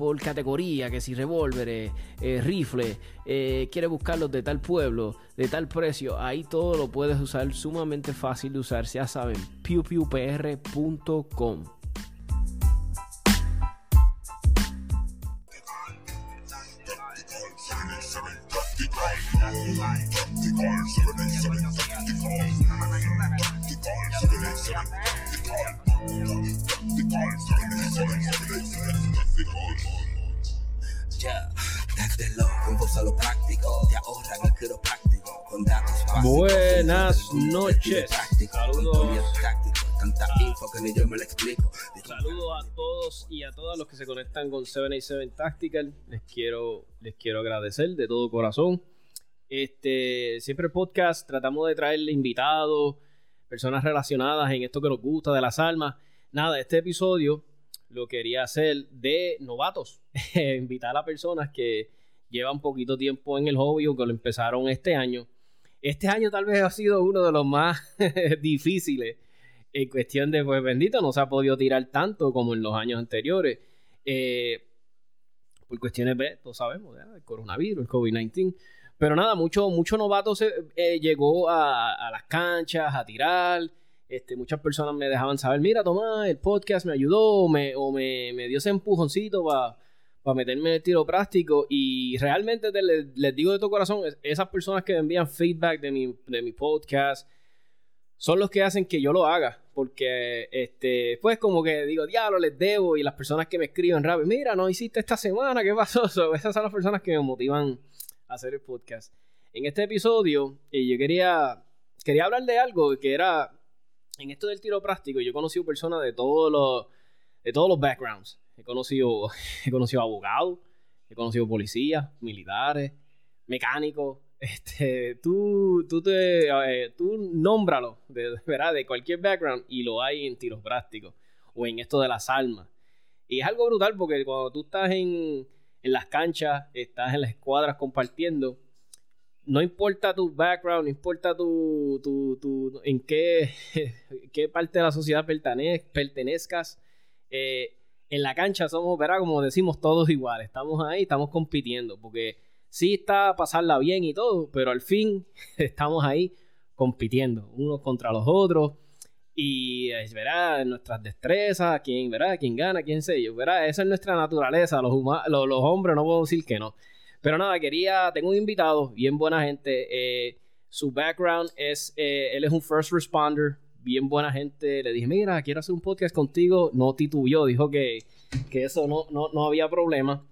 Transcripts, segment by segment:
por categoría, que si revólveres, eh, rifles, eh, quieres buscarlos de tal pueblo, de tal precio, ahí todo lo puedes usar sumamente fácil de usar, ya saben, pewpewpr.com. Buenas noches. Saludos. Saludos a todos y a todas los que se conectan con 787 Tactical. Les quiero, les quiero agradecer de todo corazón. Este, siempre el podcast tratamos de traerle invitados, personas relacionadas en esto que nos gusta de las almas. Nada, este episodio lo quería hacer de novatos. Invitar a personas que llevan poquito tiempo en el hobby o que lo empezaron este año. Este año tal vez ha sido uno de los más difíciles en cuestión de, pues bendito, no se ha podido tirar tanto como en los años anteriores. Eh, por cuestiones, todos sabemos, el coronavirus, el COVID-19. Pero nada, mucho, mucho novato se, eh, llegó a, las canchas, a tirar. Este, muchas personas me dejaban saber, mira, Tomás, el podcast me ayudó me, o me, me dio ese empujoncito para para meterme en el tiro práctico y realmente les, digo de todo corazón, esas personas que me envían feedback de mi, de mi podcast son los que hacen que yo lo haga, porque este, pues como que digo, diablo, les debo y las personas que me escriben rápido, mira, no hiciste esta semana, ¿qué pasó? esas son las personas que me motivan a hacer el podcast. En este episodio eh, yo quería, quería hablar de algo que era, en esto del tiro práctico, yo he conocido personas de todos los, de todos los backgrounds He conocido, he conocido abogados, he conocido policías, militares, mecánicos. Este, tú, tú, te, eh, tú nómbralo de, ¿verdad? de cualquier background y lo hay en tiros prácticos o en esto de las armas. Y es algo brutal porque cuando tú estás en, en las canchas, estás en las escuadras compartiendo, no importa tu background, no importa tu, tu, tu en qué, qué parte de la sociedad pertenezcas, eh, en la cancha somos, ¿verdad? Como decimos, todos iguales. Estamos ahí, estamos compitiendo. Porque sí está pasarla bien y todo, pero al fin estamos ahí compitiendo, unos contra los otros. Y ¿verdad? Nuestras destrezas, quién, ¿verdad? Quién gana, quién sé yo, ¿verdad? Esa es nuestra naturaleza. Los, los, hombres no puedo decir que no. Pero nada, quería, tengo un invitado, bien buena gente. Eh, su background es, eh, él es un first responder, bien buena gente. Le dije, mira, quiero hacer un podcast contigo. No titubió, dijo que, que eso no, no, había problema.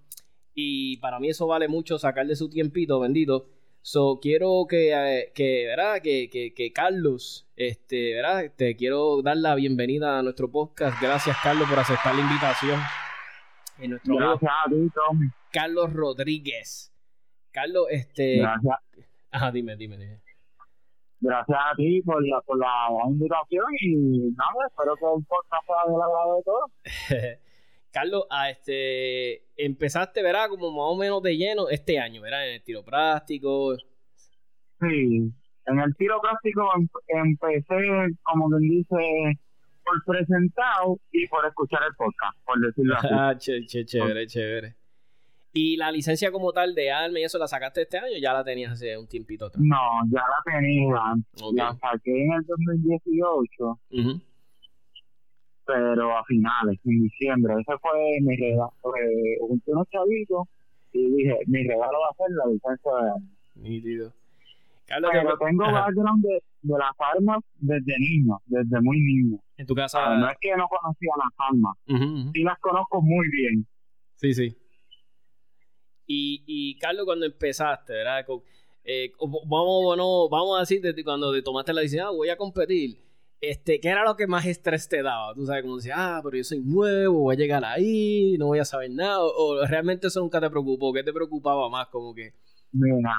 Y para mí eso vale mucho sacarle su tiempito, bendito. So, quiero que, eh, que ¿verdad? Que, que, Carlos, este, ¿verdad? Te quiero dar la bienvenida a nuestro podcast. Gracias, Carlos, por aceptar la invitación. En nuestro Gracias a ti, Tommy. Carlos Rodríguez. Carlos, este. Gracias. Ajá, dime, dime, dime gracias a ti por la, por la invitación y nada, espero que el podcast sea del agrado de todos. Carlos, a este, empezaste, ¿verdad? Como más o menos de lleno este año, ¿verdad? En el tiro práctico. Sí, en el tiro práctico em, empecé, como quien dice, por presentado y por escuchar el podcast, por decirlo así. Ah, chévere, chévere. ¿Y la licencia como tal de ARME y eso la sacaste este año ya la tenías hace un tiempito atrás? No, ya la tenía. La saqué en el 2018. Pero a finales, en diciembre. Ese fue mi regalo. Junté unos chavitos y dije, mi regalo va a ser la licencia de ARME. Nítido. Carlos, pero tengo background de, de, las armas desde niño, desde muy niño. En tu casa. no es que no conocía las armas, sí las conozco muy bien. Sí, sí. Y, y Carlos, cuando empezaste, ¿verdad? Eh, vamos, bueno, vamos a decir, desde cuando te tomaste la decisión, ah, voy a competir, este, ¿qué era lo que más estrés te daba? Tú sabes, como decías, ah, pero yo soy nuevo, voy a llegar ahí, no voy a saber nada, o, realmente eso nunca te preocupó, ¿qué te preocupaba más? Como que... Mira,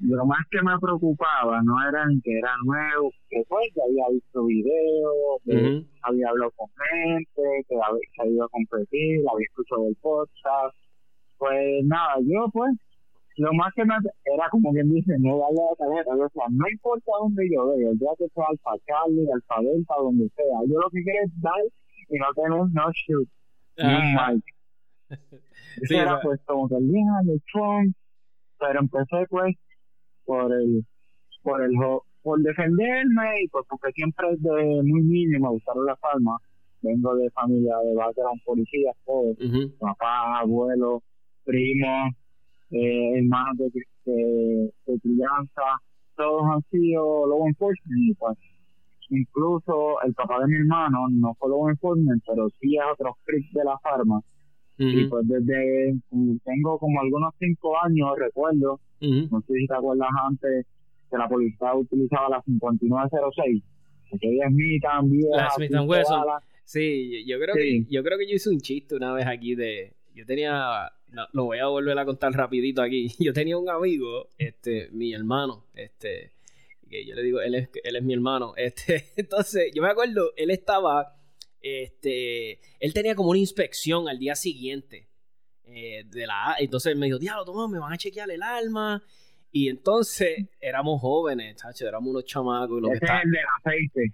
lo más que me preocupaba no era ni que era nuevo, que pues ya había visto videos, que había hablado con gente, que había ido a competir, había escuchado el podcast. Pues nada, yo pues, lo más que me era como quien dice, no vaya a tarjeta, o sea, no importa dónde yo vea, ya que sea Alfa Charlie, Alfa Delta, donde sea, yo lo que quiero es dar y no tener no shoot, ni un mic. Era pues como que el día de Trump, pero empecé pues por el por el por defenderme y pues porque siempre es de muy niño me gustaron las palmas. Vengo de familia de background policías todos papá abuelo primos eh, hermanos de, de, crianza todos han sido law enforcement y pues incluso el papá de mi hermano no fue law enforcement pero sí es otro freak de la farma y pues desde tengo como algunos cinco años recuerdo no sé si te acuerdas antes que la policía utilizaba la 5906. Aquella Smith también. La Smith Wesson. Sí, yo creo que yo creo que yo hice un chiste una vez aquí de yo tenía lo voy a volver a contar rapidito aquí. Yo tenía un amigo, este mi hermano, este que yo le digo, él es él es mi hermano, este entonces yo me acuerdo, él estaba este él tenía como una inspección al día siguiente eh, de la Entonces me dijo, diablo, toma, me van a chequear el alma. Y entonces éramos jóvenes, chacho, éramos unos chamacos. Lo Ese es el del aceite.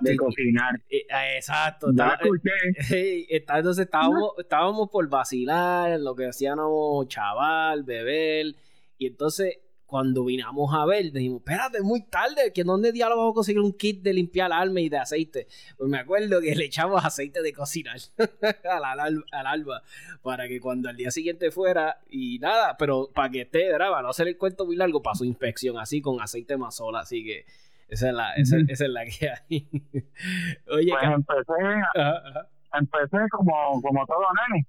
de cocinar. Eh, eh, exacto. entonces estábamos, estábamos por vacilar, lo que hacíamos chaval, beber. Y entonces cuando vinamos a ver, dijimos, espérate, es muy tarde, que dónde diablos vamos a conseguir un kit de limpiar alma y de aceite. Pues me acuerdo que le echamos aceite de cocinar al, alba para que cuando al día siguiente fuera y nada, pero para que esté, ¿verdad? Para no hacer el cuento muy largo, pasó inspección así con aceite más sola, así que esa es la, esa, es la que hay. Oye, pues empecé, empecé como, como todo nene.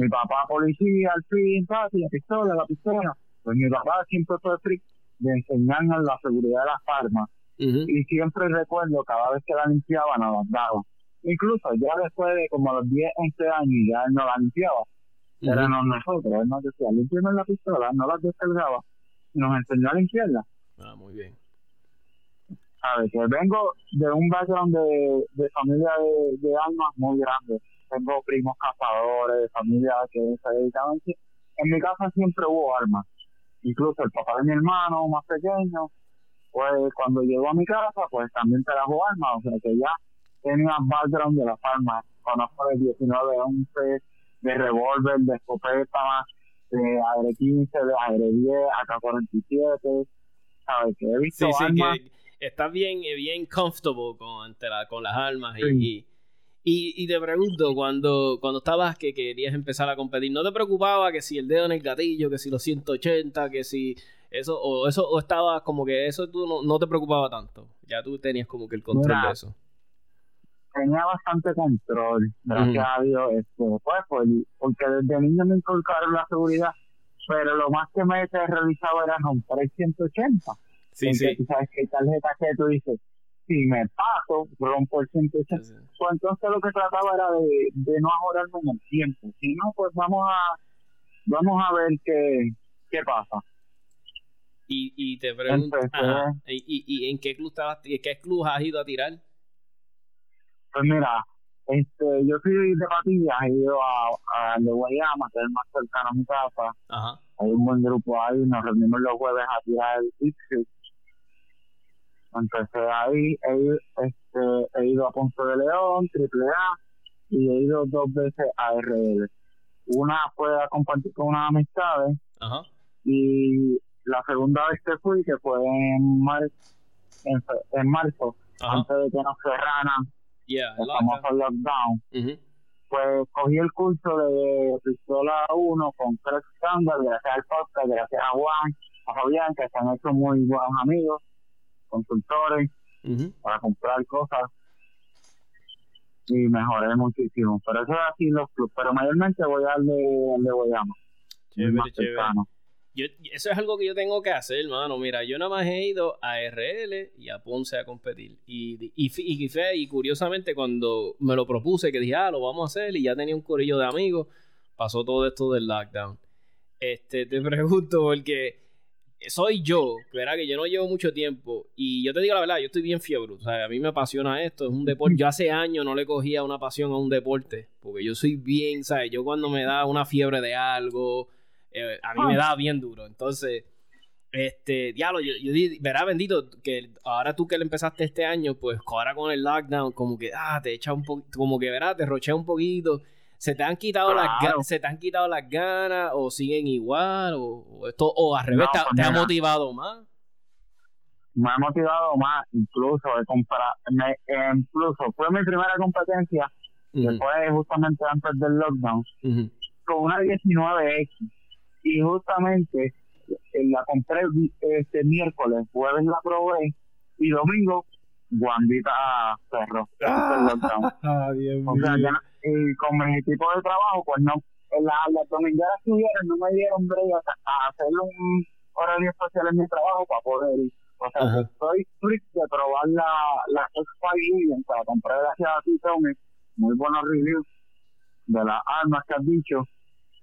Mi papá policía, al fin, la pistola, la pistola pues mi papá siempre fue free de enseñarnos la seguridad de las armas. Y siempre recuerdo, cada vez que la limpiaba, nos las daba. Incluso ya después de como los 10, 11 años, ya él no la limpiaba. Éramos nosotros. Él nos decía, limpiame la pistola, no la descargaba. Y nos enseñó a limpiarla. Ah, muy bien. A ver, que vengo de un background de, de familia de, de armas muy grande. Tengo primos cazadores, familia que se dedicaban. En mi casa siempre hubo armas incluso el papá de mi hermano más pequeño, pues cuando llegó a mi casa, pues también trajo armas, o sea que ya tenía background de las armas, conozco de 19, 11, de revólver, de escopeta, de AR-15, de AR-10, AK-47, ¿sabes? Que he visto sí, sí, que está bien, bien comfortable con, con las armas y y, y, te pregunto, cuando, cuando estabas que querías empezar a competir, ¿no te preocupaba que si el dedo en el gatillo, que si los 180, que si eso, o eso, o estaba como que eso tú no, no te preocupaba tanto? Ya tú tenías como que el control de eso. Tenía bastante control, gracias a Dios, este, pues, porque desde niño me inculcaron la seguridad, pero lo más que me he realizado era romper el 180. Sí, sí. Tú sabes que hay tarjetas que tú dices, si me paso, rompo el 180. Pues entonces lo que trataba era de, de no ajorarme en el tiempo. Si no, pues vamos a vamos a ver qué, qué pasa. Y, y te pregunto, ¿y, y, en qué club estabas, qué club has ido a tirar? Pues mira, este, yo soy de Patillas, he ido a, a de Guayama, que es más cercano a mi casa. Ajá. Hay un buen grupo ahí, nos reunimos los jueves a tirar el Empecé ahí, he, este, he ido a Ponce de León, Triple A, y he ido dos veces a RL. Una fue a compartir con unas amistades, y la segunda vez que fui, que fue en, en, marzo, antes de que nos cerraran yeah, el famoso lockdown, pues cogí el curso de pistola 1 con tres Standard, gracias al podcast, gracias a Juan, a Fabián, que se han hecho muy buenos amigos consultores para comprar cosas y mejoré muchísimo. Pero eso es así los clubes, pero mayormente voy al de, al de Guayama. Yo, eso es algo que yo tengo que hacer, hermano. Mira, yo nada más he ido a RL y a Ponce a competir. Y, y, y, y, curiosamente, cuando me lo propuse, que dije, ah, lo vamos a hacer, y ya tenía un corillo de amigos, pasó todo esto del lockdown. Este, te pregunto, porque soy yo, ¿verdad? Que yo no llevo mucho tiempo. Y yo te digo la verdad, yo estoy bien fiebre. O sea, a mí me apasiona esto, es un deporte. Yo hace años no le cogía una pasión a un deporte. Porque yo soy bien, ¿sabes? Yo cuando me da una fiebre de algo, eh, a mí me da bien duro. Entonces, este, diablo, yo, yo verá bendito, que ahora tú que le empezaste este año, pues ahora con el lockdown, como que, ah, te echa un poquito, como que, verá, te rochea un poquito se te han quitado las se te han quitado las ganas o siguen igual o, esto o al revés te, ha motivado más. Me ha motivado más incluso de comprar me, incluso fue mi primera competencia después justamente antes del lockdown con una 19X y justamente eh, la compré este miércoles jueves la probé y domingo guandita perro ah, ah Dios mío y con mi equipo de trabajo, pues no, las la domingueras que hubieron no me dieron break a, hacer un horario especial en mi trabajo para poder ir. O sea, Ajá. estoy strict de probar la, la X5 o sea, compré gracias a ti, Tommy, muy buenos reviews de las armas que has dicho,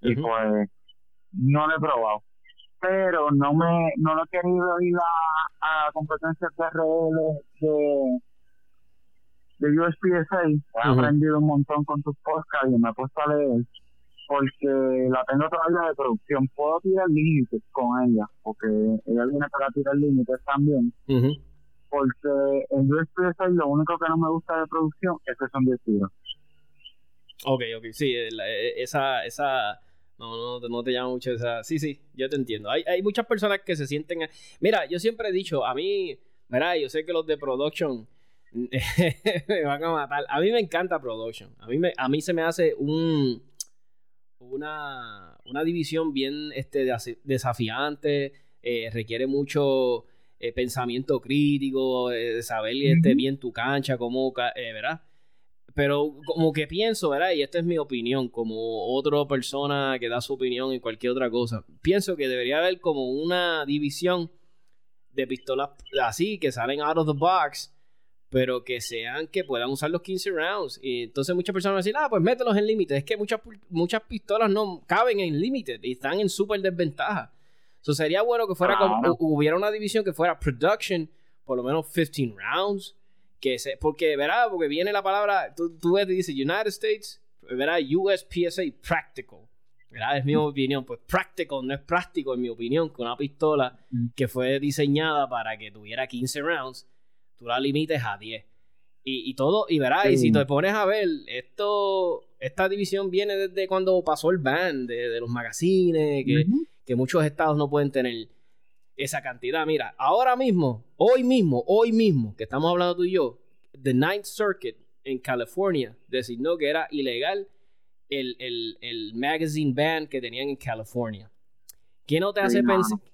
y pues no lo he probado. Pero no me no lo he querido ir a, a competencias de RL de de USPSA, he aprendido un montón con tus podcasts y me he puesto a leer porque la tengo todavía de producción. Puedo tirar límites con ella, porque ella viene para tirar límites también. Porque en USPSA lo único que no me gusta de producción es que son 10 tiros. Ok, ok, sí, e, esa, esa, no, no, no te llama mucho esa, sí, sí, yo te entiendo. Hay, hay muchas personas que se sienten, mira, yo siempre he dicho, a mí, mira, yo sé que los de production, me van a matar. A mí me encanta Production. A mí, me, a mí se me hace un una, una división bien este, desafiante. Eh, requiere mucho eh, pensamiento crítico, eh, saber este, bien tu cancha, como, ¿verdad? Pero como que pienso, ¿verdad? Y esta es mi opinión, como otra persona que da su opinión en cualquier otra cosa. Pienso que debería haber como una división de pistolas así, que salen out of the box pero que sean que puedan usar los 15 rounds. Y entonces muchas personas van a decir, ah, pues mételos en límite. Es que muchas, muchas pistolas no caben en límite y están en súper desventaja. Eso sería bueno que fuera hubiera una división que fuera production, por lo menos 15 rounds. Que se, porque, verá, porque viene la palabra, tú, tú ves y dice United States, verá, USPSA practical. ¿verdad? Es mi opinión. Pues practical no es práctico, en mi opinión, con una pistola mm. que fue diseñada para que tuviera 15 rounds tú la limites a 10. Y, y todo, y verás, y si te pones a ver, esto, esta división viene desde cuando pasó el ban de, los magazines, que, que muchos estados no pueden tener esa cantidad. Mira, ahora mismo, hoy mismo, hoy mismo, que estamos hablando tú y yo, The Ninth Circuit en California designó que era ilegal el, el, el magazine ban que tenían en California. ¿Qué no, te hace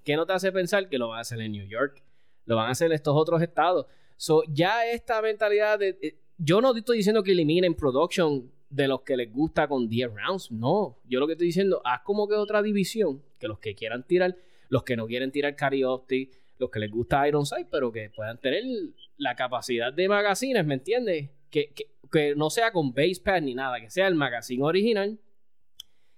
¿Qué no te hace pensar que lo van a hacer en New York? Lo van a hacer en estos otros estados. So, ya esta mentalidad de. Eh, yo no estoy diciendo que eliminen production de los que les gusta con 10 rounds. No. Yo lo que estoy diciendo, haz como que otra división, que los que quieran tirar, los que no quieren tirar Carry Optic, los que les gusta Iron Sight, pero que puedan tener la capacidad de magazines, ¿me entiendes? Que, que, que, no sea con base pad ni nada, que sea el magazine original.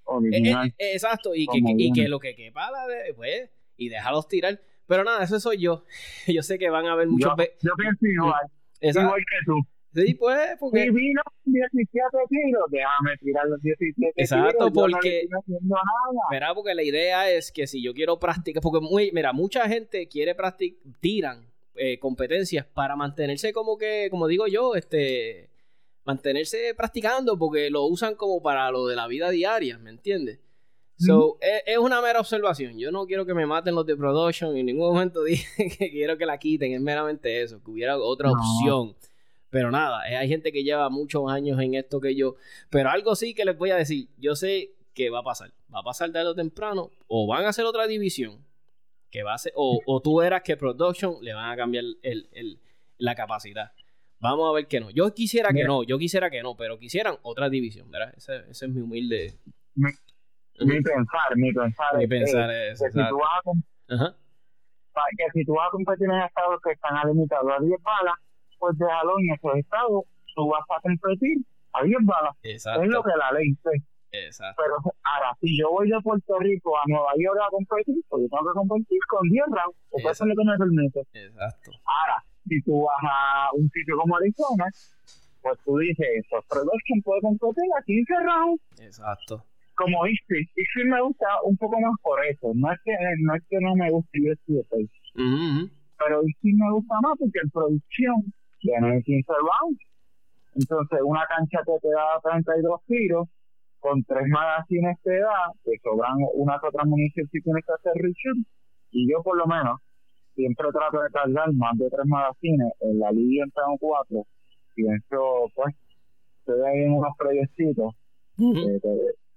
original. Eh, eh, exacto, y que, y que, lo que quepa, pues, y déjalos tirar. Pero nada, eso soy yo. Yo sé que van a haber muchos... Yo, yo pienso igual. Igual que tú. Sí, pues, porque... Si vino 17 tiros, déjame tirar los 17 Exacto, porque... Mira, porque la idea es que si yo quiero practicar... Porque, muy, mira, mucha gente quiere practicar... Tiran eh, competencias para mantenerse como que, como digo yo, este... Mantenerse practicando porque lo usan como para lo de la vida diaria, ¿me entiendes? So, es, una mera observación. Yo no quiero que me maten los de production. En ningún momento dije que quiero que la quiten. Es meramente eso, que hubiera otra opción. Pero nada, eh, hay gente que lleva muchos años en esto que yo. Pero algo sí que les voy a decir. Yo sé que va a pasar. Va a pasar tarde o temprano. O van a hacer otra división. Que va a ser, o, o tú eras que production le van a cambiar el, el, la capacidad. Vamos a ver que no. Yo quisiera que no, yo quisiera que no, pero quisieran otra división, ¿verdad? Ese, ese es mi humilde mi pensar, mi pensar. Mi pensar es, que, si tú vas a, que si tú vas a competir en estados que están limitados a 10 balas, pues déjalo en esos estados, tú vas a competir a 10 balas. Es lo que la ley dice. Exacto. Pero ahora, si yo voy de Puerto Rico a Nueva York a competir, pues yo tengo que competir con 10 rounds, porque eso es lo que me permite. Exacto. Ahora, si tú vas a un sitio como Arizona, pues tú dices, pues Production puede competir a 15 rounds. Exacto. Como Ixi, Ixi me gusta un poco más por eso. No es que no, es que no me guste UFC, uh -huh. pero Ixi me gusta más porque en producción tiene 15 rounds. Entonces, una cancha que te da 32 tiros, con tres magazines te da, te sobran una que otra munición si tienes que hacer reshoot. Y yo, por lo menos, siempre trato de cargar más de tres magazines. En la liga en 4 pienso, pues, estoy ahí en unos proyectitos. Uh -huh. eh, que,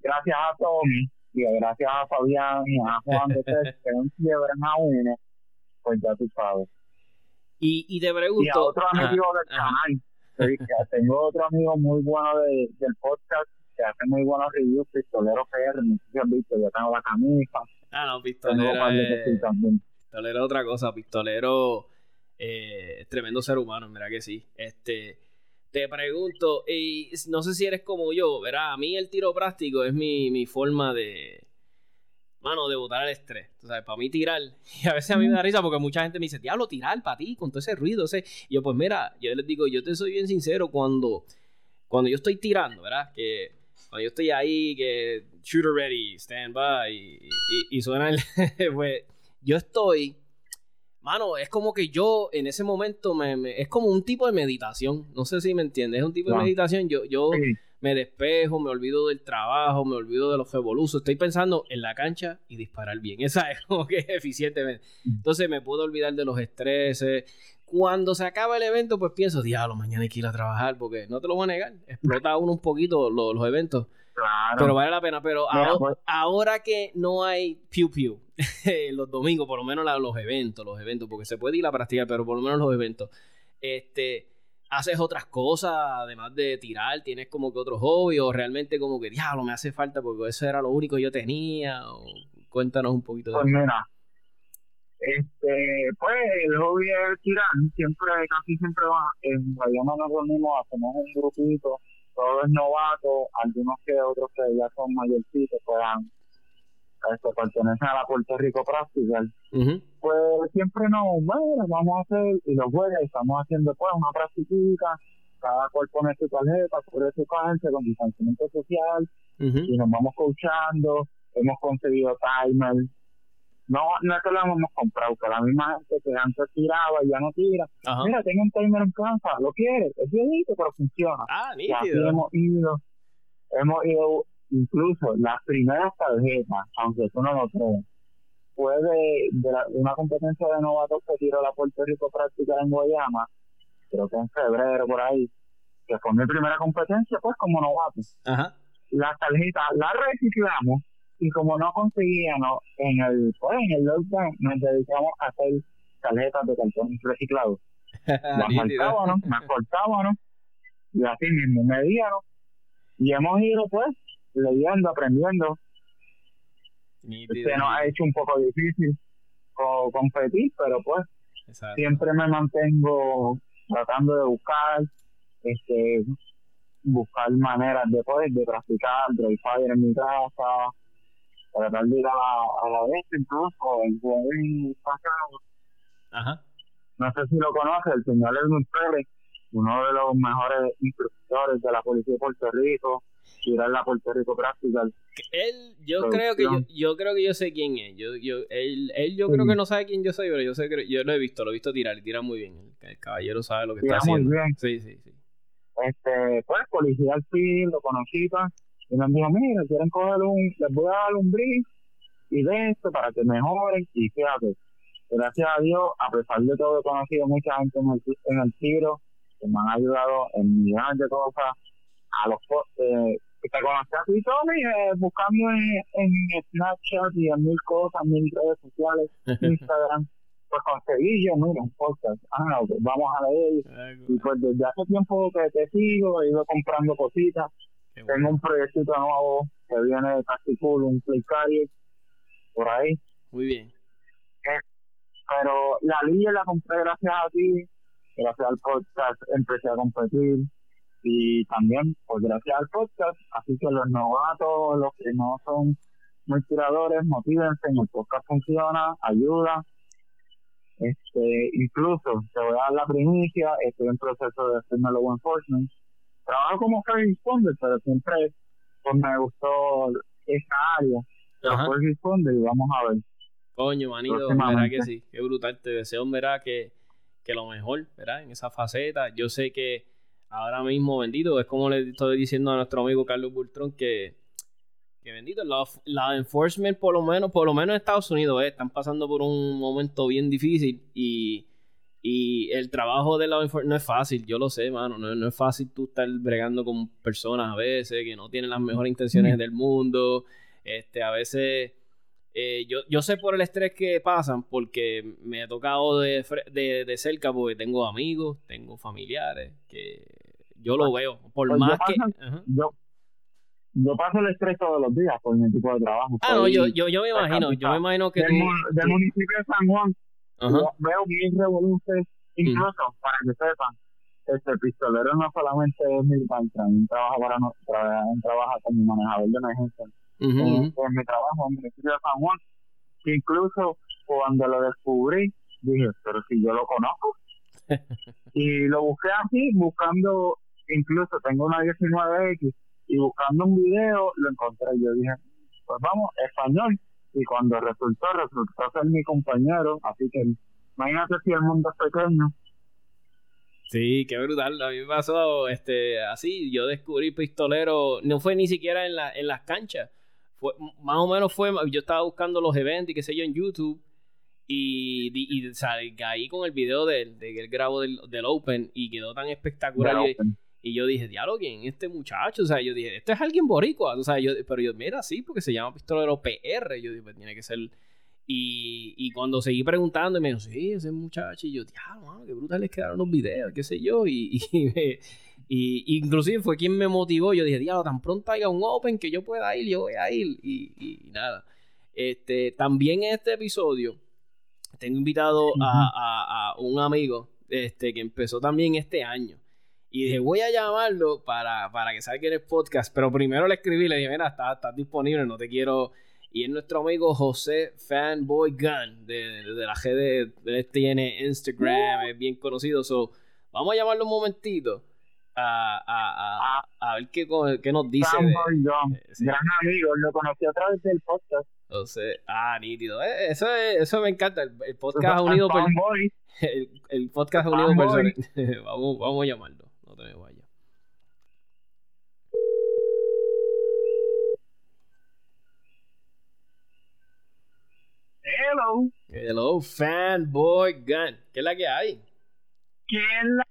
gracias a Tommy y gracias a Fabián y a Juan de Tess, que no quiebran a uno, pues ya tú sabes. Y, y te pregunto. Y a otro amigo del canal. Tengo otro amigo muy bueno de, del podcast que hace muy buenos reviews, Pistolero PR, no sé si han visto, yo tengo la camisa. Ah, no, Pistolero es... Pistolero es otra cosa, Pistolero eh, tremendo ser humano, mira que sí. Este, te pregunto, y no sé si eres como yo, verá, a mí el tiro práctico es mi, mi forma de, mano, de botar el estrés. Sabes, para mí tirar, y a veces a mí me da risa porque mucha gente me dice, diablo, tirar para ti, con todo ese ruido. Ese. Y yo, pues mira, yo les digo, yo te soy bien sincero cuando, cuando yo estoy tirando, ¿verdad? Que cuando yo estoy ahí, que shooter ready, stand by, y, y, y suena el. pues yo estoy. Mano, es como que yo en ese momento me, me, es como un tipo de meditación. No sé si me entiendes. Es un tipo de meditación. Yo, yo Sí. me despejo, me olvido del trabajo, me olvido de los revoluciones. Estoy pensando en la cancha y disparar bien. Esa es como que eficientemente. Entonces me puedo olvidar de los estreses. Cuando se acaba el evento, pues pienso, diablo, mañana hay que ir a trabajar porque no te lo voy a negar. Explota uno un poquito los eventos. Claro. Pero vale la pena. Pero ahora, pues- ahora que no hay piu piu, los domingos, por lo menos la- los eventos, los eventos, porque se puede ir a practicar, pero por lo menos los eventos, este, haces otras cosas, además de tirar, tienes como que otro hobby, o realmente como que, diablo, me hace falta porque eso era lo único que yo tenía, o cuéntanos un poquito de Pues eso. mira, este, pues el hobby es tirar, siempre, casi siempre va, en Guayama nos reunimos, hacemos un grupito, todos novatos, algunos que otros que ya son mayorcitos, puedan, este, pertenecen a la Puerto Rico Practical, pues siempre nos, bueno, vamos a hacer, y los jueves estamos haciendo pues una practica, cada cual pone su tarjeta, cubre su cancha con distanciamiento social, y nos vamos coachando, hemos conseguido timer. No, no es que lo hemos comprado, que la misma gente que antes tiraba y ya no tira. Ajá. Mira, tengo un timer en casa, ¿lo quieres? Es viejito, pero funciona. Ah, Y así nítido. hemos ido, hemos ido, incluso las primeras tarjetas, aunque tú no lo creas, fue de, de la- una competencia de novatos que tiró la Puerto Rico Práctica en Guayama, creo que en febrero por ahí, que fue mi primera competencia, pues como novato Ajá. las tarjetas las reciclamos y como no conseguíamos en el pues, en el lockdown nos dedicamos a hacer tarjetas de cartón reciclado las Nítido. marcábamos las cortábamos y así mismo medíamos y hemos ido pues leyendo aprendiendo Nítido, se nos ha hecho un poco difícil co- competir pero pues Exacto. siempre me mantengo tratando de buscar este buscar maneras de poder de practicar dry fire en mi casa tratar de ir a la, a la vez incluso el jueves pasado Ajá. no sé si lo conoce el señor Edmund Pérez uno de los mejores instructores de la policía de Puerto Rico tirar la Puerto Rico Practical Él, yo Producción. creo que yo, yo creo que yo sé quién es. Yo, yo, él, él yo Sí. creo que no sabe quién yo soy, pero yo sé que yo lo he visto, lo he visto tirar y tira muy bien. El, el caballero sabe lo que Tira está muy haciendo. bien. Sí, sí, sí. este pues policía al fin lo conocí pa, y me dijo mira quieren coger un les voy a dar un brief y de esto para que mejoren y fíjate gracias a Dios a pesar de todo he conocido mucha gente en el, en el tiro que me han ayudado en millones de cosas a los eh, que te conocí a ti Tommy eh, buscando en, en Snapchat y en mil cosas mil redes sociales Instagram pues conseguí yo mira un podcast ah pues vamos a leer y pues desde hace tiempo que te sigo, he ido comprando cositas. Tengo un proyectito nuevo que viene de casi cool, un play carrier, por ahí. Muy bien. Pero la línea la compré gracias a ti, gracias al podcast empecé a competir. y también pues gracias al podcast, así que los novatos, los que no son muy tiradores, motívense, el podcast funciona, ayuda. Este, incluso te voy a dar la primicia, estoy en proceso de hacerme logo enforcement. Trabajo como first responder, pero siempre pues me gustó esa área de first responder y vamos a ver. Coño, manito, verá que sí, qué brutal. Te deseo, verá que, que lo mejor, ¿verdad? En esa faceta. Yo sé que ahora mismo, bendito, es como le estoy diciendo a nuestro amigo Carlos Bultrón que, que bendito, la, enforcement por lo menos, por lo menos en Estados Unidos, eh, están pasando por un momento bien difícil y, y el trabajo de la no es fácil, yo lo sé, mano, no, es fácil tú estar bregando con personas a veces que no tienen las mejores intenciones del mundo, este, a veces... Eh, yo, yo sé por el estrés que pasan porque me ha tocado de, de, de cerca porque tengo amigos, tengo familiares que yo lo veo. Por pues más que. yo, yo paso el estrés todos los días por mi tipo de trabajo. Ah, no, yo, yo, yo me imagino. Yo me imagino que. Del, del municipio de San Juan, veo bien revoluciones, incluso para que sepan. Este pistolero no solamente es militar, también trabaja para nosotros, trabaja como manejador de emergencia. en, mi trabajo en el municipio de San Juan, que incluso cuando lo descubrí, dije, pero si yo lo conozco. y lo busqué así, buscando incluso tengo una 19X y buscando un video lo encontré. Yo dije, pues vamos, español. Y cuando resultó, resultó ser mi compañero. Así que imagínate si el mundo es pequeño. Sí, qué brutal. A mí me pasó este, así. Yo descubrí pistolero. No fue ni siquiera en, la, en las canchas. Fue, más o menos fue. Yo estaba buscando los eventos y qué sé yo en YouTube. Y, y, y caí con el video del, de, grabo del, del Open y quedó tan espectacular. Y yo dije, diálogo, ¿quién este muchacho? O sea, yo dije, este es alguien boricua. O sea, yo, pero yo, mira, sí, porque se llama Pistolero PR. Yo dije, pues tiene que ser. Y, y cuando seguí preguntando, me dijo, sí, ese muchacho. Y yo, diablo, qué brutales quedaron los videos, qué sé yo. Y, y, inclusive fue quien me motivó. Yo dije, diablo, tan pronto haya un Open que yo pueda ir, yo voy a ir. Y, nada. Este, también en este episodio tengo invitado a, a, a, un amigo este, que empezó también este año. Y dije, voy a llamarlo para, para que salga en el podcast. Pero primero le escribí, le dije, mira, estás está disponible, no te quiero. Y es nuestro amigo José Fanboy Gun, de, de, la GD, de, tiene Instagram, es bien conocido. So, vamos a llamarlo un momentito a, a, a, a ver qué, qué, nos dice. Fanboy Gun, eh, gran amigo, lo conocí a través del podcast. Entonces, ah, nítido. Eh, eso, eso me encanta. El, podcast unido por. El, el, podcast unido por. vamos, vamos a llamarlo me vaya. Hello. Hello, fanboy gun. ¿Qué es la que hay? ¿Qué es la?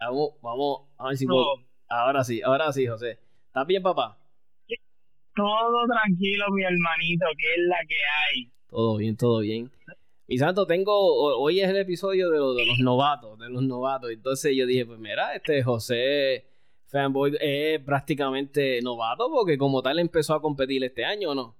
Vamos, vamos, a ver si Ahora sí, ahora sí, José. ¿Estás bien, papá? Todo tranquilo, mi hermanito. ¿Qué es la que hay? Todo bien, todo bien. Y santo, tengo, hoy es el episodio de, de, los novatos, de los novatos. Entonces yo dije, pues mira, este José Fanboy es prácticamente novato porque como tal empezó a competir este año, ¿o no?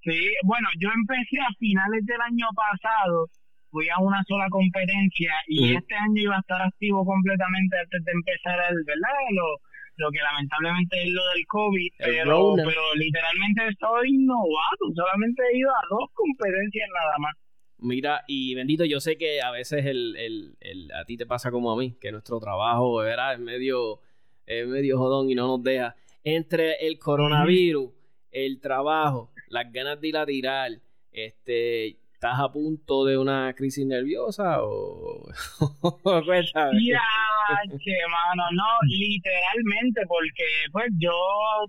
Sí, bueno, yo empecé a finales del año pasado, fui a una sola competencia y este año iba a estar activo completamente antes de empezar el, ¿verdad? Lo, lo que lamentablemente es lo del COVID, pero, pero literalmente estoy novato, solamente he ido a dos competencias nada más. Mira, y bendito, yo sé que a veces el, el, el, a ti te pasa como a mí, que nuestro trabajo ¿verdad? es medio, es medio jodón y no nos deja. Entre el coronavirus, el trabajo, las ganas de ir a tirar, este, ¿Estás a punto de una crisis nerviosa o cuéntame? Ya, che, mano, no, literalmente, porque pues yo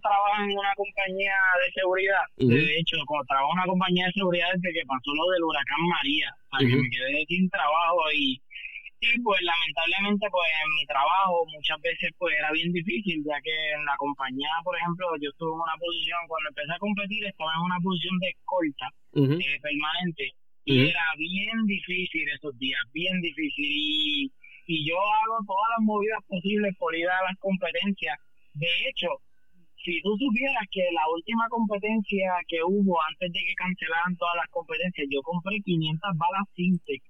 trabajo en una compañía de seguridad. De hecho, trabajo en una compañía de seguridad desde que pasó lo del huracán María, sea, que me quedé sin trabajo y y pues lamentablemente pues en mi trabajo muchas veces pues era bien difícil ya que en la compañía por ejemplo yo estuve en una posición cuando empecé a competir estaba en una posición de escolta eh, permanente y era bien difícil esos días bien difícil y, y yo hago todas las movidas posibles por ir a las competencias de hecho si tú supieras que la última competencia que hubo antes de que cancelaran todas las competencias yo compré 500 balas Sintec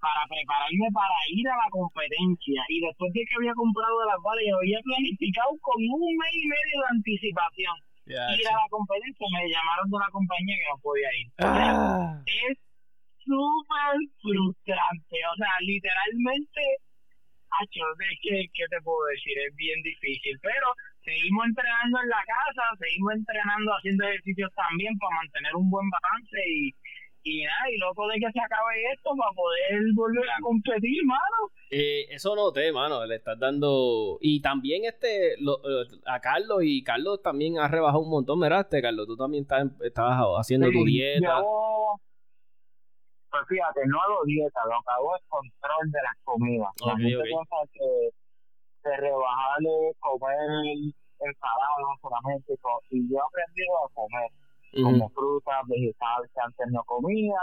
para prepararme para ir a la competencia. Y después de que había comprado las balas y había planificado con un mes y medio de anticipación ir a la competencia, me llamaron de una compañía que no podía ir. Ah. Es súper frustrante. O sea, literalmente, Hacho, ¿qué, ¿qué te puedo decir? Es bien difícil. Pero seguimos entrenando en la casa, seguimos entrenando haciendo ejercicios también para mantener un buen balance y y nada, y loco de que se acabe esto para poder volver a competir, mano. Eh, eso noté, mano, le estás dando... Y también este, lo, a Carlos, y Carlos también ha rebajado un montón, ¿verdad? Carlos, tú también estás, estabas haciendo tu dieta. Yo, pues fíjate, no hago dieta, lo que hago es control de las comidas. Okay, la gente que se rebajarle comer ensalada solamente, y yo he aprendido a comer como frutas, vegetales que antes no comía.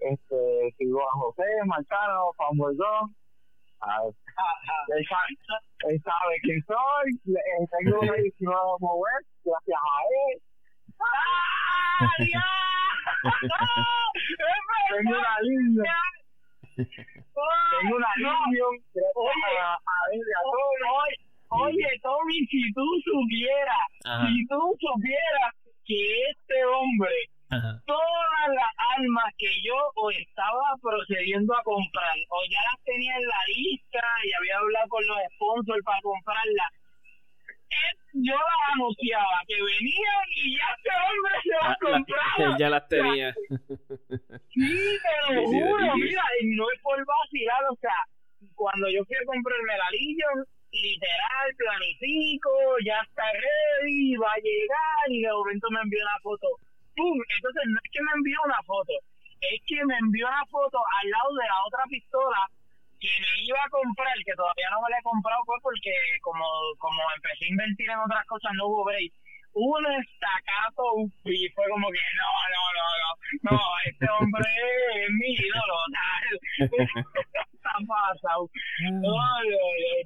Este, sigo a José, Marcano, Juan Bordón. Él, él, sabe quién soy, eh, tengo una edición a mover, gracias a él. tengo una línea. tengo una línea. Oye, a, a, oye, Tommy, si tú supieras, si tú supieras que este hombre, todas las armas que yo o estaba procediendo a comprar, o ya las tenía en la lista y había hablado con los sponsors para comprarlas, yo las anunciaba que venían y ya este hombre se las compraba. ya las tenía. sí, te lo juro, mira, y no es por vacilar, o sea, cuando yo fui a comprarme la Legion, literal, planifico, ya está ready, va a llegar y de momento me envió una foto. ¡Pum! Entonces no es que me envió una foto, es que me envió una foto al lado de la otra pistola que me iba a comprar, que todavía no me la he comprado pues porque como, como empecé a invertir en otras cosas no hubo break. Un estacato y fue como que no, no, no, no, no, este hombre es mi ídolo, está pasado.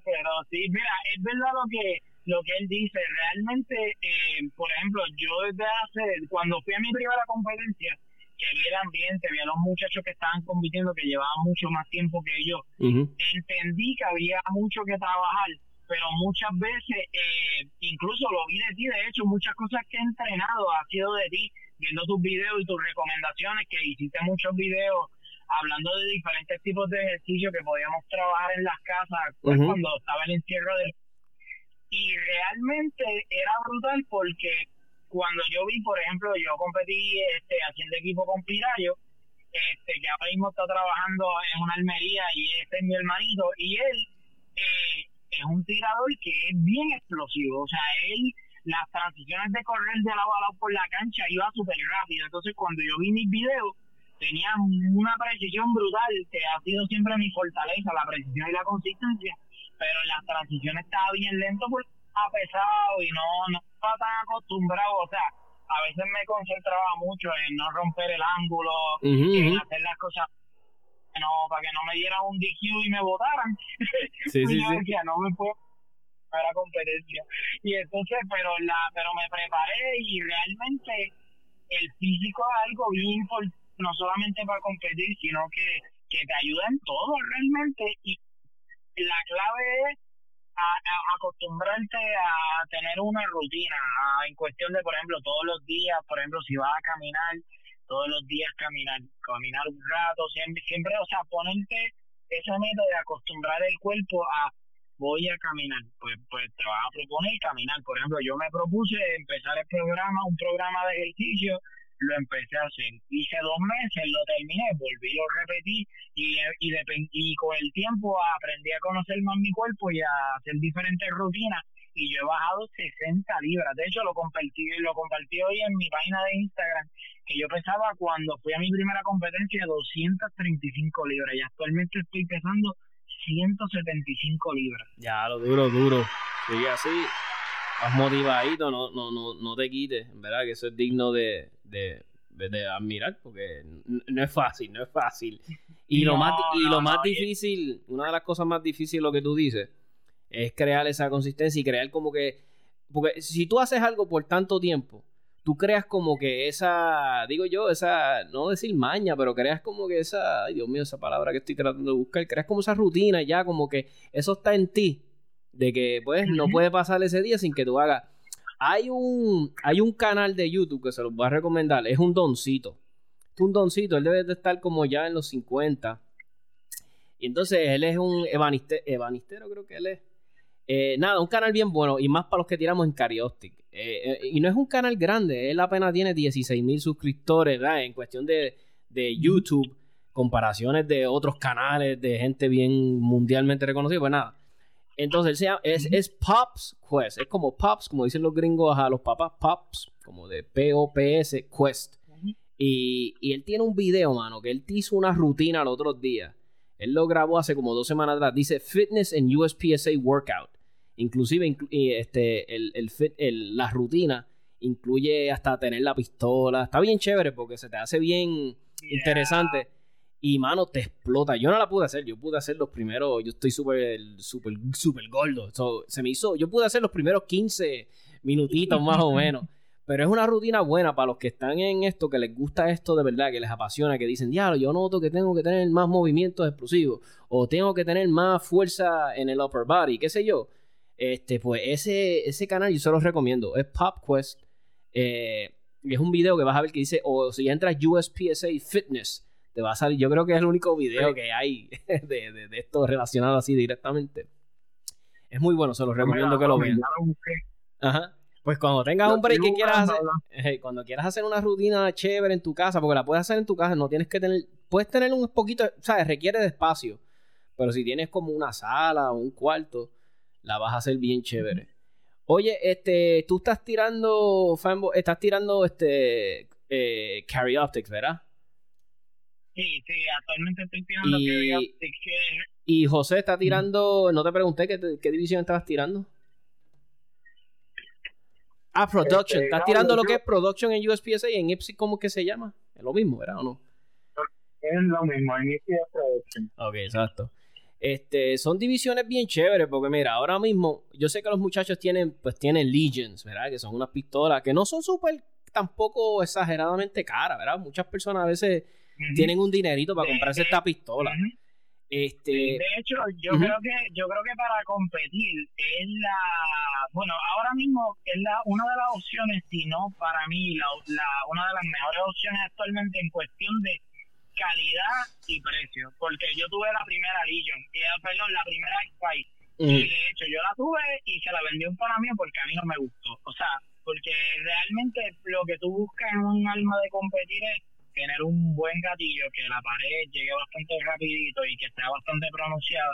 pero sí, mira, es verdad lo que lo que él dice, realmente, eh, por ejemplo, yo desde hace, cuando fui a mi primera competencia, que vi el ambiente, vi a los muchachos que estaban compitiendo, que llevaban mucho más tiempo que yo, entendí que había mucho que trabajar pero muchas veces, eh, incluso lo vi de ti, de hecho, muchas cosas que he entrenado ha sido de ti, viendo tus videos y tus recomendaciones, que hiciste muchos videos hablando de diferentes tipos de ejercicios que podíamos trabajar en las casas pues, cuando estaba el encierro del... Y realmente era brutal porque cuando yo vi, por ejemplo, yo competí este, haciendo equipo con Pirayo, este, que ahora mismo está trabajando en una almería y este es mi hermanito, y él... Eh, es un tirador que es bien explosivo. O sea, él, las transiciones de correr de lado a lado por la cancha iba súper rápido. Entonces, cuando yo vi mis videos, tenía una precisión brutal, que ha sido siempre mi fortaleza, la precisión y la consistencia. Pero en las transiciones estaba bien lento porque estaba pesado y no, no estaba tan acostumbrado. O sea, a veces me concentraba mucho en no romper el ángulo, en hacer las cosas no, para que no me dieran un DQ y me votaran. Sí, sí, sí. no me puedo para competencia. Y entonces, pero la, pero me preparé y realmente el físico es algo bien importante, no solamente para competir, sino que, que te ayuda en todo realmente. Y la clave es a, acostumbrarte a tener una rutina, en cuestión de, por ejemplo, todos los días, por ejemplo, si vas a caminar, todos los días caminar, caminar un rato, siempre, siempre, o sea, ponerte esa meta de acostumbrar el cuerpo a voy a caminar, pues, pues te vas a proponer caminar. Por ejemplo, yo me propuse empezar el programa, un programa de ejercicio, lo empecé a hacer. Hice dos meses, lo terminé, volví, lo repetí y, y, y con el tiempo aprendí a conocer más mi cuerpo y a hacer diferentes rutinas y yo he bajado 60 libras. De hecho, lo compartí, lo compartí hoy en mi página de Instagram, que yo pesaba cuando fui a mi primera competencia 235 libras y actualmente estoy pesando 175 libras. Ya, lo duro, duro. Sigue así, más motivadito, no, no, no, no te quites, ¿verdad? Que eso es digno de, de, de admirar, porque no es fácil, no es fácil. Y lo más, y lo más difícil, una de las cosas más difíciles, lo que tú dices, es crear esa consistencia y crear como que... Porque si tú haces algo por tanto tiempo, tú creas como que esa, digo yo, esa, no decir maña, pero creas como que esa, ay Dios mío, esa palabra que estoy tratando de buscar, creas como esa rutina ya, como que eso está en ti, de que pues no puede pasar ese día sin que tú hagas. Hay un, hay un canal de YouTube que se los voy a recomendar, es un doncito. Es un doncito, él debe de estar como ya en los 50. Y entonces él es un ebanistero, ebanistero creo que él es. Eh, nada, un canal bien bueno y más para los que tiramos en Cariostic. Eh, eh, y no es un canal grande, él apenas tiene 16 mil suscriptores en cuestión de, YouTube, comparaciones de otros canales de gente bien mundialmente reconocida, pues nada. Entonces él es, es Pops Quest, es como Pops, como dicen los gringos a los papás, Pops, como de P-O-P-S Quest. Y, y, él tiene un video, mano, que él hizo una rutina los otros días. Él lo grabó hace como dos semanas atrás. Dice Fitness and USPSA Workout. Inclusive este, el, el, la rutina incluye hasta tener la pistola. Está bien chévere porque se te hace bien interesante. Y mano, te explota. Yo no la pude hacer. Yo pude hacer los primeros. Yo estoy súper, súper, súper gordo. se me hizo. Yo pude hacer los primeros 15 minutitos más o menos. Pero es una rutina buena para los que están en esto, que les gusta esto de verdad, que les apasiona, que dicen, diablo, yo noto que tengo que tener más movimientos explosivos. O tengo que tener más fuerza en el upper body, qué sé yo este, pues ese, ese canal yo se los recomiendo. Es Pop Quest. Eh, es un video que vas a ver que dice, o si entras USPSA Fitness, te va a salir. Yo creo que es el único video que hay de, esto relacionado así directamente. Es muy bueno, se los recomiendo que lo vean. Ajá. Pues cuando tengas un break que quieras hacer, cuando quieras hacer una rutina chévere en tu casa, porque la puedes hacer en tu casa, no tienes que tener, puedes tener un poquito, sabes, requiere de espacio, pero si tienes como una sala o un cuarto, la vas a hacer bien chévere. Oye, este, tú estás tirando, estás tirando este eh, Carry Optics, ¿verdad? Sí, sí, actualmente estoy tirando y, Optics. Y José está tirando, no te pregunté qué, qué división estabas tirando. Ah, Production. Este, estás tirando lo que es Production en USPSA y en IPSI, ¿cómo que se llama? Es lo mismo, ¿verdad o no? Es lo mismo, en IPSI es Production. Ok, exacto. Este, son divisiones bien chéveres porque mira, ahora mismo yo sé que los muchachos tienen pues tienen Legions, ¿verdad? Que son unas pistolas que no son súper tampoco exageradamente caras, ¿verdad? Muchas personas a veces tienen un dinerito para comprarse esta pistola. Este... De hecho, yo creo que yo creo que para competir es la bueno, ahora mismo es la una de las opciones, si no para mí la, la una de las mejores opciones actualmente en cuestión de calidad y precio. Porque yo tuve la primera Legion, y, eh, perdón, la primera X-Fight. Mm. Y de hecho, yo la tuve y se la vendió un para mí porque a mí no me gustó. O sea, porque realmente lo que tú buscas en un arma de competir es tener un buen gatillo, que la pared llegue bastante rapidito y que sea bastante pronunciada,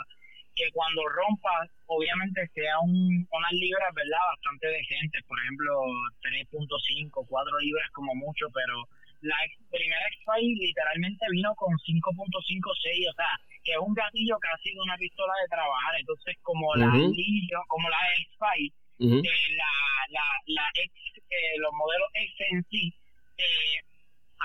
que cuando rompa, obviamente sea un, unas libras, ¿verdad? Bastante decentes, por ejemplo, 3.5, 4 libras como mucho, pero la primera X-Fight literalmente vino con 5.56, o sea, que es un gatillo ha sido una pistola de trabajar. Entonces, como la como la X-Fight, eh, la, la, la X, eh, los modelos X en sí, eh,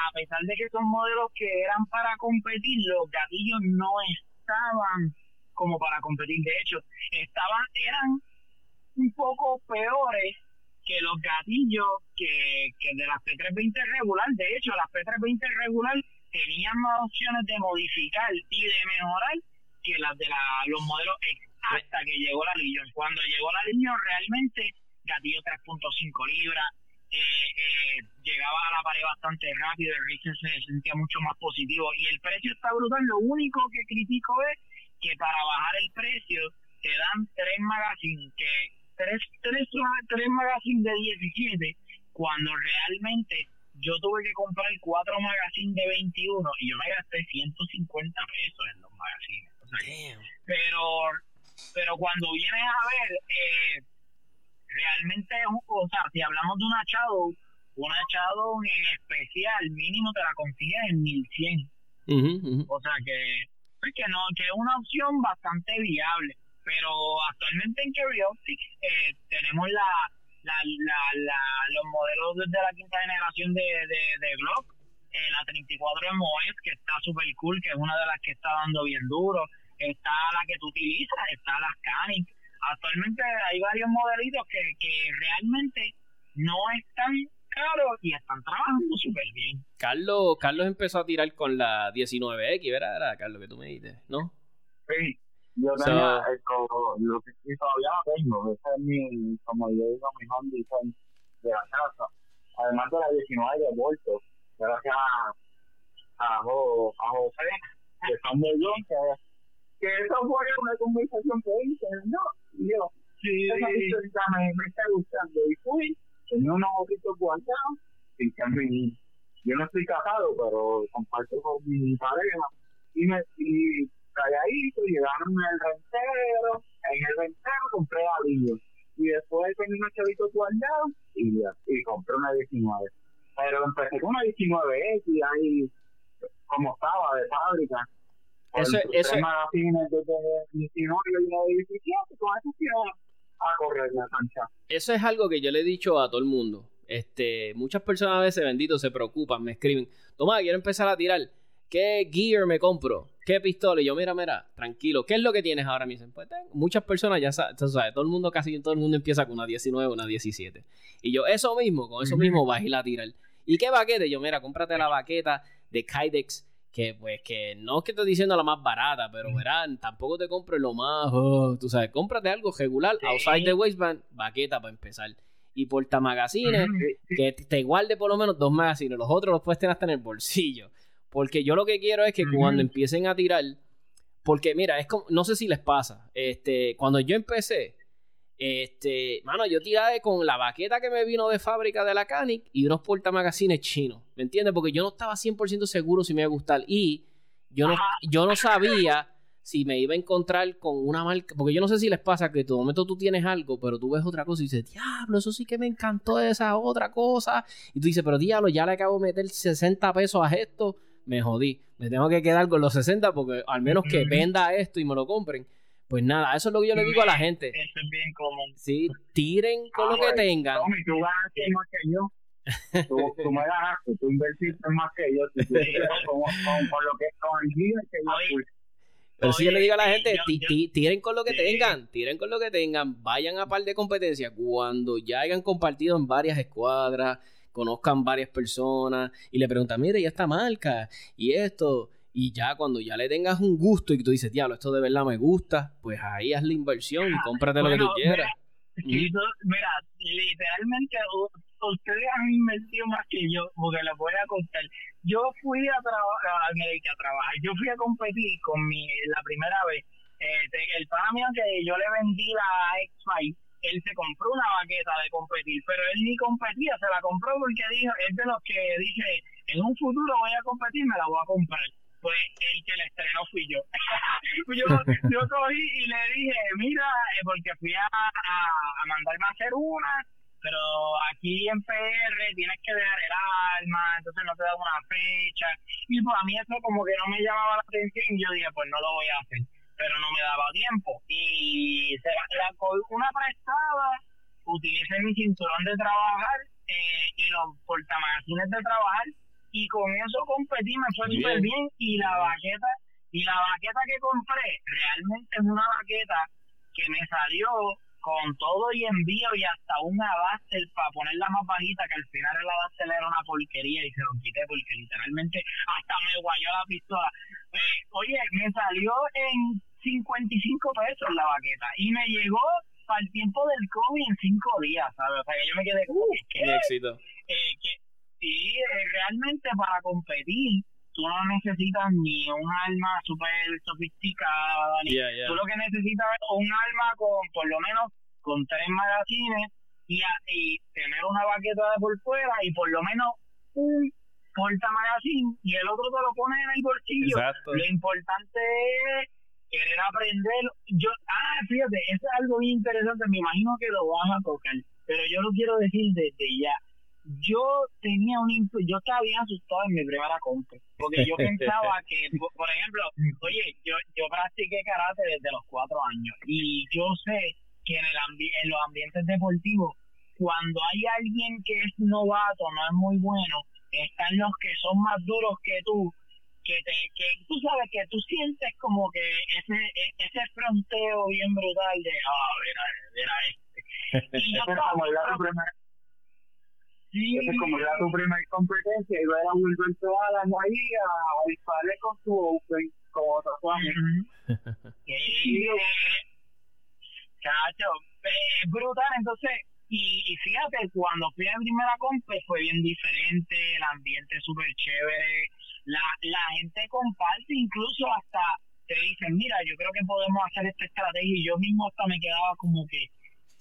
a pesar de que son modelos que eran para competir, los gatillos no estaban como para competir. De hecho, estaban, eran un poco peores que los gatillos que, que de las P320 regular, de hecho, las P320 regular tenían más opciones de modificar y de mejorar que las de la, los modelos X hasta que llegó la Legion. Cuando llegó la Legion, realmente gatillo 3.5 libras, eh, eh, llegaba a la pared bastante rápido, el Racing se sentía mucho más positivo y el precio está brutal. Lo único que critico es que para bajar el precio te dan tres magazines que tres, tres, tres magazines de 17 cuando realmente yo tuve que comprar cuatro magazines de 21 y yo me gasté 150 pesos en los magazines. pero, pero cuando vienes a ver, eh, realmente, o sea, si hablamos de una Shadow, una Shadow en especial, mínimo te la consigues en 1100. O sea que, pues que, no, que es una opción bastante viable pero actualmente en Carry eh, tenemos la, la, la, la, los modelos de la quinta generación de, de, de Glock, eh, la 34 MOS, que está super cool, que es una de las que está dando bien duro, está la que tú utilizas, está la Scanning. Actualmente hay varios modelitos que, que realmente no están caros y están trabajando súper bien. Carlos, Carlos empezó a tirar con la 19X, ¿verdad? Era Carlos que tú me dices, ¿no? Sí, yo tenía, el, lo que todavía no tengo, ese es mi, como yo digo, mi home design de la casa. Además de la 19 de Volto, gracias a, a, a José, que de John, que, que eso fue una conversación que hice, ¿no? Y yo, sí, esa historia me, me está gustando. Y fui, tenía unos ojitos guardados, y que yo no estoy casado, pero comparto con mi pareja, y me, y calladito, llegaron el rentero, en el rentero compré alivio. Y después tenía unos chavitos guardados y, y compré una 19. Pero empecé con una 19X y ahí, como estaba, de fábrica. Eso, eso, eso es algo que yo le he dicho a todo el mundo. Este, muchas personas a veces, benditos, se preocupan, me escriben, toma, quiero empezar a tirar. ¿Qué gear me compro? ¿Qué pistola? Y yo, mira, mira, tranquilo. ¿Qué es lo que tienes ahora mismo? Pues tengo. Muchas personas ya saben, todo el mundo, casi todo el mundo empieza con una 19, una 17. Y yo, eso mismo, con eso mismo vas a ir a tirar. ¿Y qué baquete? Yo, mira, cómprate la baqueta de Kydex, que pues que no es que estoy diciendo la más barata, pero verán, tampoco te compres lo más, oh, tú sabes, cómprate algo regular, outside the waistband, baqueta para empezar. Y porta magazines, que te guarde por lo menos dos magazines, los otros los puedes tener hasta en el bolsillo. Porque yo lo que quiero es que cuando empiecen a tirar, porque mira, es como, no sé si les pasa, este, cuando yo empecé, este, mano, yo tiré con la baqueta que me vino de fábrica de la Canic y unos portamagazines chinos, ¿me entiendes? Porque yo no estaba 100% seguro si me iba a gustar y yo no, yo no sabía si me iba a encontrar con una marca, porque yo no sé si les pasa que en tu momento tú tienes algo, pero tú ves otra cosa y dices, diablo, eso sí que me encantó esa otra cosa, y tú dices, pero diablo, ya le acabo de meter 60 pesos a esto, me jodí. Me tengo que quedar con los 60 porque al menos que venda esto y me lo compren. Pues nada, eso es lo que yo le digo a la gente. Eso es bien común. Sí, tiren con lo que tengan. Tommy, tú ganaste más que yo. Tú, tú me ganaste, tú invertiste más que yo. Tú, con, con, lo que con el que yo pero si yo le digo a la gente, tiren con lo que tengan, tiren con lo que tengan, vayan a par de competencias cuando ya hayan compartido en varias escuadras, conozcan varias personas y le preguntan, mire, y esta marca y esto. Y ya cuando ya le tengas un gusto y tú dices, diablo, esto de verdad me gusta, pues ahí haz la inversión y cómprate lo que tú quieras. Mira, literalmente ustedes han invertido más que yo, porque les voy a contar. Yo fui a, trabajar, a trabajar, yo fui a competir con mi, la primera vez. Eh, el pana mío que yo le vendí la X5 él se compró una baqueta de competir, pero él ni competía, se la compró porque dijo, es de los que dice, en un futuro voy a competir, me la voy a comprar. Pues el que la estrenó fui yo. yo, cogí y le dije, mira, eh, porque fui a, a, mandarme a hacer una, pero aquí en PR tienes que dejar el alma, entonces no te da una fecha. Y pues a mí eso como que no me llamaba la atención y yo dije, pues no lo voy a hacer pero no me daba tiempo. Y se la, la una prestada, utilicé mi cinturón de trabajar eh, y los portamagazines de trabajar y con eso competí, me fue súper bien y la baqueta y la baqueta que compré realmente es una baqueta que me salió con todo y envío y hasta una base para ponerla más bajita, que al final la base era una porquería y se lo quité porque literalmente hasta me guayó la pistola. Eh, oye, me salió en 55 pesos la baqueta y me llegó para el tiempo del COVID en 5 días, ¿sabes? O sea, que yo me quedé uh, ¿qué? éxito. Eh, que, sí, eh, realmente para competir tú no necesitas ni un arma súper sofisticada, ni tú lo que necesitas es un arma con por lo menos con tres magazines y, y tener una baqueta de por fuera y por lo menos un porta magazine y el otro te lo pones en el bolsillo. Exacto. Lo importante es querer aprender. Yo, ah, fíjate, eso es algo bien interesante, me imagino que lo vas a tocar, pero yo lo quiero decir desde ya. Yo tenía un yo estaba bien asustado en mi primera compra, porque yo pensaba que, por ejemplo, oye, yo, yo practiqué karate desde los cuatro años y yo sé que en, el en los ambientes deportivos, cuando hay alguien que es novato, no es muy bueno, están los que son más duros que tú que, te, que tú sabes que tú sientes como que ese, ese fronteo bien brutal de, ah, mira, mira este. Y yo estaba, Sí. Entonces, como era tu primera competencia, iba a ir a Wilberto Alan ahí a, a dispararle con su Open, como tatuaje. sí, chacho, eh, brutal. Entonces, y, y, fíjate, cuando fui a la primera compra fue bien diferente, el ambiente súper chévere, la, la gente comparte, incluso hasta te dicen, mira, yo creo que podemos hacer esta estrategia y yo mismo hasta me quedaba como que,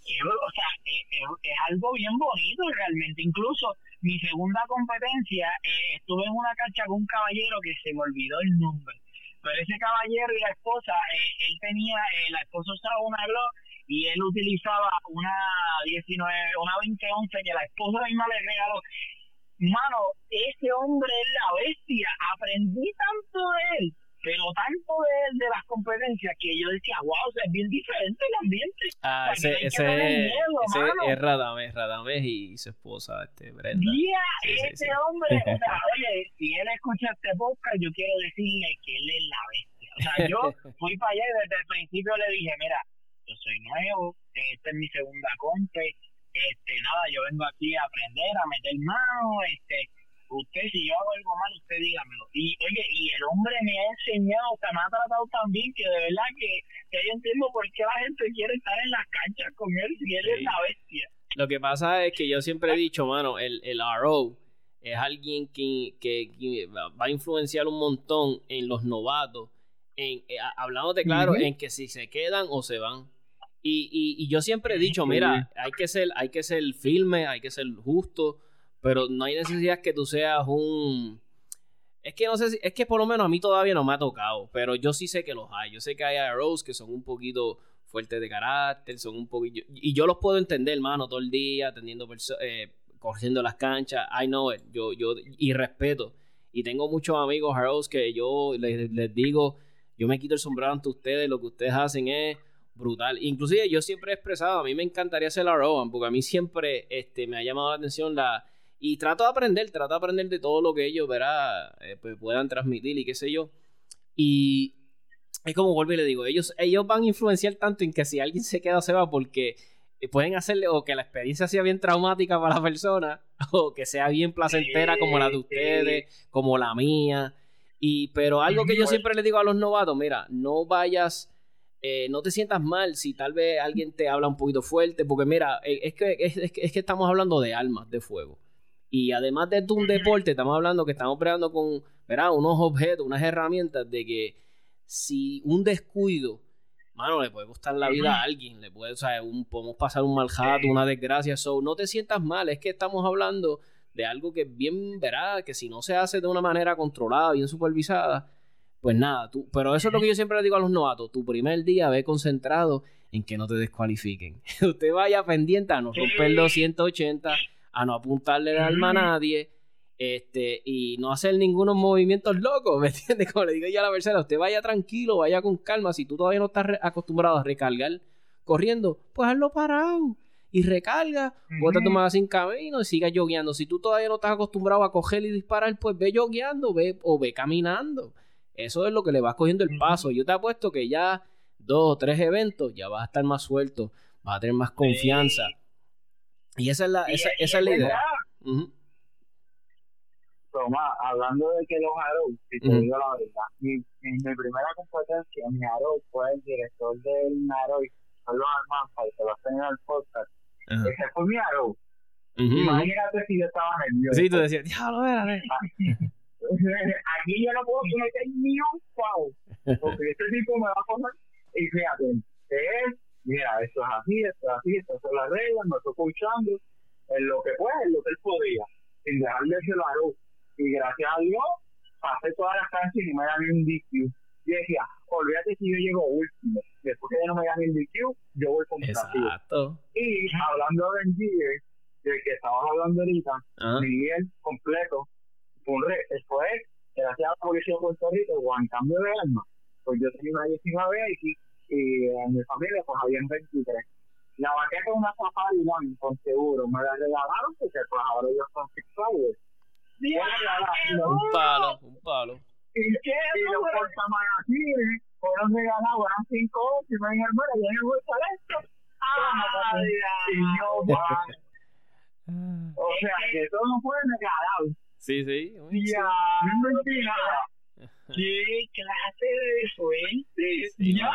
o sea, es, es, algo bien bonito realmente. Incluso mi segunda competencia, eh, estuve en una cancha con un caballero que se me olvidó el nombre. Pero ese caballero y la esposa, eh, él tenía, eh, la esposa usaba una Glock y él utilizaba una 19, una 2011 que la esposa misma le regaló. Mano, ese hombre es la bestia. Aprendí tanto de él pero tanto de, de las competencias que yo decía, wow, es bien diferente el ambiente. Ah, ese, ese, ese es Radames, Radames y su esposa, este, Brenda. Yeah, ese hombre, o sea, oye, si él escucha este podcast, yo quiero decirle que él es la bestia. O sea, yo fui para allá y desde el principio le dije, mira, yo soy nuevo, esta es mi segunda compe, este, nada, yo vengo aquí a aprender, a meter mano, este, usted si yo hago algo mal, usted dígamelo. Y oye, y el hombre me ha enseñado, o sea, me ha tratado tan bien que de verdad que, que yo entiendo por qué la gente quiere estar en las canchas con él si él es la bestia. Lo que pasa es que yo siempre he dicho, mano, el, el RO es alguien que, que, va a influenciar un montón en los novatos, en, eh, hablando de claro, en que si se quedan o se van. Y, y, y yo siempre he dicho, mira, hay que ser, hay que ser firme, hay que ser justo pero no hay necesidad que tú seas un... Es que no sé si, es que por lo menos a mí todavía no me ha tocado, pero yo sí sé que los hay. Yo sé que hay arrows que son un poquito fuertes de carácter, son un poquito... Y yo los puedo entender, hermano, todo el día, atendiendo, eh, corriendo las canchas. I know it. Yo, yo, y respeto. Y tengo muchos amigos arrows que yo les, les digo, yo me quito el sombrero ante ustedes, lo que ustedes hacen es brutal. Inclusive yo siempre he expresado, a mí me encantaría ser la Rowan, porque a mí siempre este, me ha llamado la atención la y trato de aprender, trato de aprender de todo lo que ellos, verá, eh, pues, puedan transmitir y qué sé yo. Y es como vuelvo y le digo, ellos, ellos van a influenciar tanto en que si alguien se queda se va porque eh, pueden hacerle o que la experiencia sea bien traumática para la persona o que sea bien placentera como la de ustedes, como la mía. Y pero algo que yo siempre le digo a los novatos, mira, no vayas eh, no te sientas mal si tal vez alguien te habla un poquito fuerte, porque mira, es que, es, es que estamos hablando de almas de fuego. Y además de un deporte, estamos hablando que estamos peleando con ¿verdad? unos objetos, unas herramientas de que si un descuido, mano, le puede costar la vida a alguien, le puede, o sea, un, podemos pasar un mal jato, una desgracia, so, no te sientas mal, es que estamos hablando de algo que es bien, verá, que si no se hace de una manera controlada, bien supervisada, pues nada, tú, pero eso es lo que yo siempre le digo a los novatos, tu primer día ve concentrado en que no te descualifiquen. Usted vaya pendiente a no romper los 180 a no apuntarle el alma a nadie este, y no hacer ningunos movimientos locos, ¿me entiendes? Como le digo yo a la persona, usted vaya tranquilo, vaya con calma, si tú todavía no estás acostumbrado a recargar corriendo, pues hazlo parado y recarga, bota tu magazine camino y siga yogueando. Si tú todavía no estás acostumbrado a coger y disparar, pues ve yogueando, ve o ve caminando. Eso es lo que le vas cogiendo el paso. Yo te apuesto que ya dos o tres eventos ya vas a estar más suelto, vas a tener más confianza. Y esa es la, esa, esa es la idea. Toma, hablando de que los Arrows, si te digo la verdad, mi, en mi primera competencia, mi Arrow fue el director del Arrow, Carlos Armanza, y se lo hacen en el podcast. Ese fue mi Arrow. Imagínate si yo estaba nervioso. Sí, tú decías, diablo, era, Aquí yo no puedo meter ni un pavo, porque este tipo me va a poner, y fíjate, es mira, esto es así, esto es así, estas son las reglas, me estoy escuchando en lo que puede, en lo que él podía, sin dejarle ese lado. Y gracias a Dios, pasé todas las canchas y me dan un DQ. Y decía, olvídate si yo llego último. Después que no me dan el DQ, yo voy con Exacto. Y hablando del Gear, del que estabas hablando ahorita, ah. Miguel completo, fue, un re, fue gracias a la policía de Puerto Rico, o en cambio de arma, pues yo tenía una 19 y y en mi familia pues habían 23. La vaqué con una Safari One, con seguro, me la regalaron porque pues ahora ellos son Six Flowers. Un palo, un palo. Y, y los portamagazines fueron regalados, eran 5 y me dijeron, hermano, ya me gusta esto. Ah, y yo, O sea, que eso no fue regalado. Sí, sí. Ya, ¿Qué clase de suerte? ya,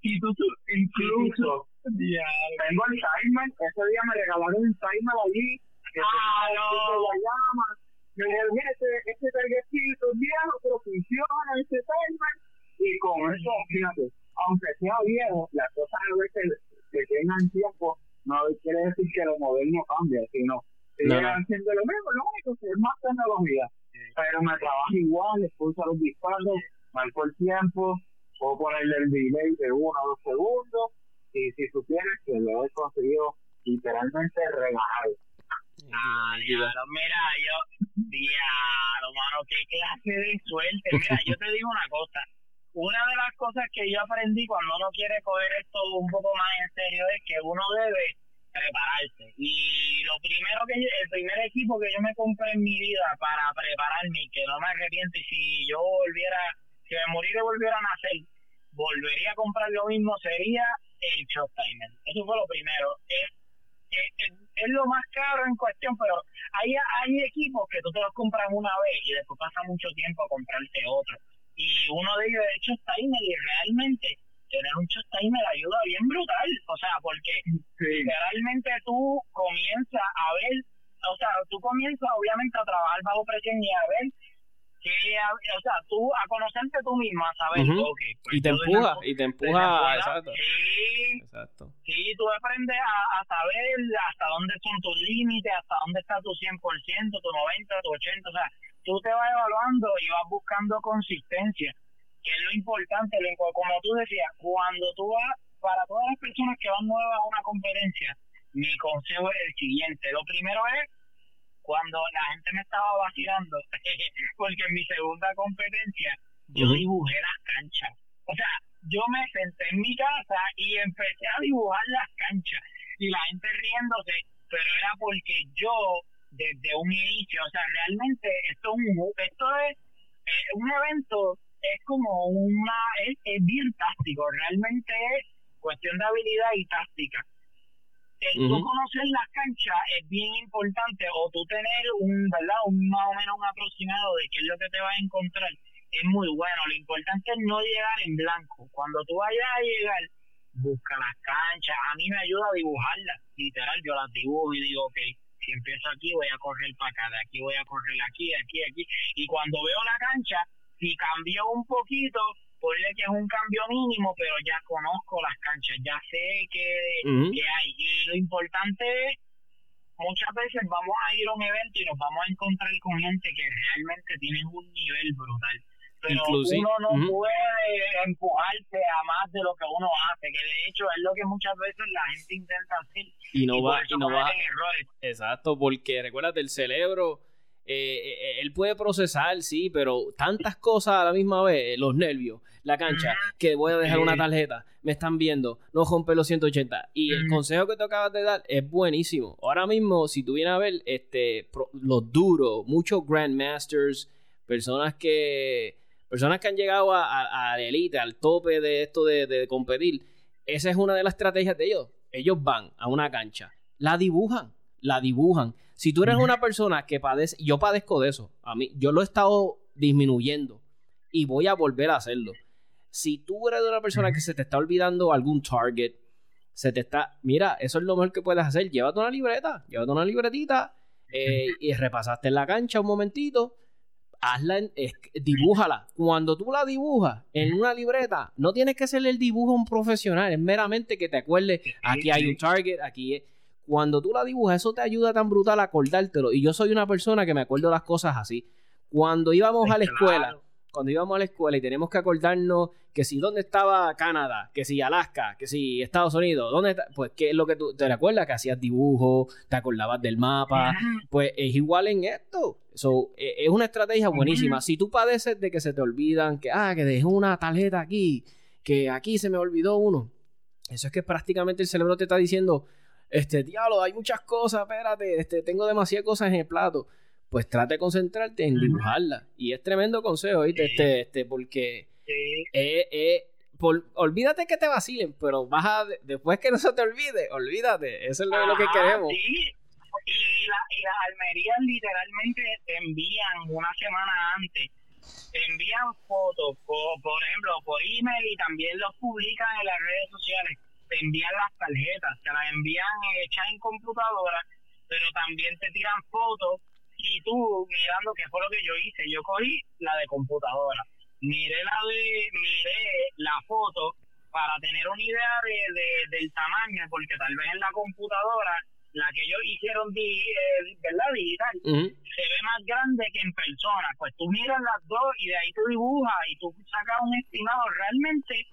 y tú, tú incluso, ya. Tengo el timer, ese día me regalaron un timer allí, que ah, no. la llama. Me dijeron, mira, este, este es viejo, pero funciona este timer. Y con eso, fíjate, aunque sea viejo, las cosas a veces que tengan tiempo, no quiere decir que lo moderno cambia, sino siguen haciendo lo mismo, lo único que es más tecnología pero me trabaja igual, expulsa los disparos, marco el tiempo, puedo ponerle el delay de uno o dos segundos, y si supieras que lo he conseguido literalmente regalado. Ah, mira, yo, diablo, mano, qué clase de suerte. Mira, yo te digo una cosa. Una de las cosas que yo aprendí cuando uno quiere coger esto un poco más en serio es que uno debe prepararse. Y lo primero que el primer equipo que yo me compré en mi vida para prepararme y que no me arrepiento y si yo volviera, si me morí y volviera a nacer, volvería a comprar lo mismo sería el shot timer. Eso fue lo primero. Es, es, es, lo más caro en cuestión, pero hay, hay equipos que tú te los compras una vez y después pasa mucho tiempo a comprarte otro. Y uno de ellos es el shot timer y realmente tener un timer ayuda bien brutal, o sea, porque realmente tú comienzas a ver, o sea, tú comienzas obviamente a trabajar bajo presión y a ver que, o sea, tú a conocerte tú misma, a saber, okay, pues y te empuja, y te empuja, exacto. Sí, exacto. Sí, tú aprendes a, a, saber hasta dónde son tus límites, hasta dónde está tu 100%, tu 90, tu 80, o sea, tú te vas evaluando y vas buscando consistencia que es lo importante, como tú decías, cuando tú vas, para todas las personas que van nuevas a una conferencia, mi consejo es el siguiente. Lo primero es cuando la gente me estaba vacilando, porque en mi segunda competencia yo dibujé las canchas. O sea, yo me senté en mi casa y empecé a dibujar las canchas. Y la gente riéndose, pero era porque yo, desde un inicio, o sea, realmente esto es un, esto es un evento es como una, es, bien táctico, realmente es cuestión de habilidad y táctica. El tú conocer la cancha es bien importante o tú tener un, ¿verdad? Un más o menos un aproximado de qué es lo que te vas a encontrar es muy bueno. Lo importante es no llegar en blanco. Cuando tú vayas a llegar, busca las canchas. A mí me ayuda a dibujarlas. Literal, yo las dibujo y digo, ok, si empiezo aquí voy a correr para acá, de aquí voy a correr aquí, aquí, aquí. Y cuando veo la cancha, si cambió un poquito, ponle que es un cambio mínimo, pero ya conozco las canchas, ya sé que, hay. Y lo importante es, muchas veces vamos a ir a un evento y nos vamos a encontrar con gente que realmente tiene un nivel brutal. Pero uno no puede empujarte a más de lo que uno hace, que de hecho es lo que muchas veces la gente intenta hacer. Y no va, y no va. Exacto, porque recuerda el cerebro eh, eh, él puede procesar, sí, pero tantas cosas a la misma vez, los nervios, la cancha, que voy a dejar una tarjeta, me están viendo, no rompe los 180. Y el consejo que te acabas de dar es buenísimo. Ahora mismo, si tú vienes a ver este, los duros, muchos Grandmasters, personas que, personas que han llegado a, la elite, al tope de esto de, de competir, esa es una de las estrategias de ellos. Ellos van a una cancha, la dibujan, la dibujan. Si tú eres una persona que padece, yo padezco de eso, a mí, yo lo he estado disminuyendo y voy a volver a hacerlo. Si tú eres una persona que se te está olvidando algún target, se te está, mira, eso es lo mejor que puedes hacer, llévate una libreta, llévate una libretita eh, y repasaste en la cancha un momentito, hazla, dibújala. Cuando tú la dibujas en una libreta, no tienes que hacerle el dibujo a un profesional, es meramente que te acuerdes, aquí hay un target, aquí es cuando tú la dibujas, eso te ayuda tan brutal a acordártelo. Y yo soy una persona que me acuerdo las cosas así. Cuando íbamos a la escuela, cuando íbamos a la escuela y tenemos que acordarnos que si dónde estaba Canadá, que si Alaska, que si Estados Unidos, dónde está, pues qué es lo que tú te recuerdas que hacías dibujos, te acordabas del mapa, pues es igual en esto. E, es una estrategia buenísima. Si tú padeces de que se te olvidan, que ah, que dejé una tarjeta aquí, que aquí se me olvidó uno. Eso es que prácticamente el cerebro te está diciendo, este, diablo, hay muchas cosas, espérate, este, tengo demasiadas cosas en el plato. Pues trate de concentrarte en dibujarla. Y es tremendo consejo, ¿viste? Este, este, porque eh, eh, olvídate que te vacilen, pero vas a, después que no se te olvide, olvídate. Eso es lo, que queremos. y, la, y las almerías literalmente te envían una semana antes, te envían fotos, por, por ejemplo, por email y también los publican en las redes sociales, te envían las tarjetas, te las envían hechas en computadora, pero también te tiran fotos y tú mirando qué fue lo que yo hice, yo cogí la de computadora, miré la de, miré la foto para tener una idea de, del tamaño, porque tal vez en la computadora la que ellos hicieron eh, ¿verdad? digital se ve más grande que en persona. Pues tú miras las dos y de ahí tú dibujas y tú sacas un estimado. Realmente,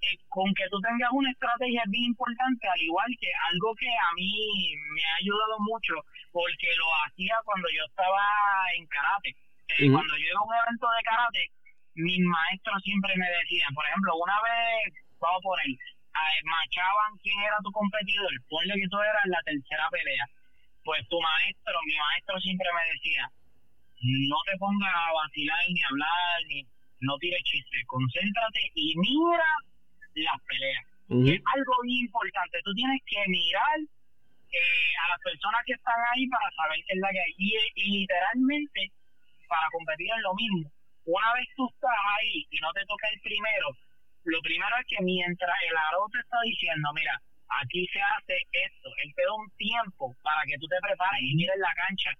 eh, con que tú tengas una estrategia es bien importante, al igual que algo que a mí me ha ayudado mucho, porque lo hacía cuando yo estaba en karate. Eh, cuando yo iba a un evento de karate, mis maestros siempre me decían, por ejemplo, una vez, vamos a poner, machaban quién era tu competidor, ponle que tú eras la tercera pelea. Pues tu maestro, mi maestro siempre me decía, no te pongas a vacilar ni hablar, ni no tires chistes, concéntrate y mira las peleas. Es algo muy importante, tú tienes que mirar eh, a las personas que están ahí para saber qué es la que hay. Y, y literalmente, para competir en lo mismo, una vez tú estás ahí y no te toca el primero, lo primero es que mientras el aro te está diciendo, mira, aquí se hace esto, él te da un tiempo para que tú te prepares y mires la cancha,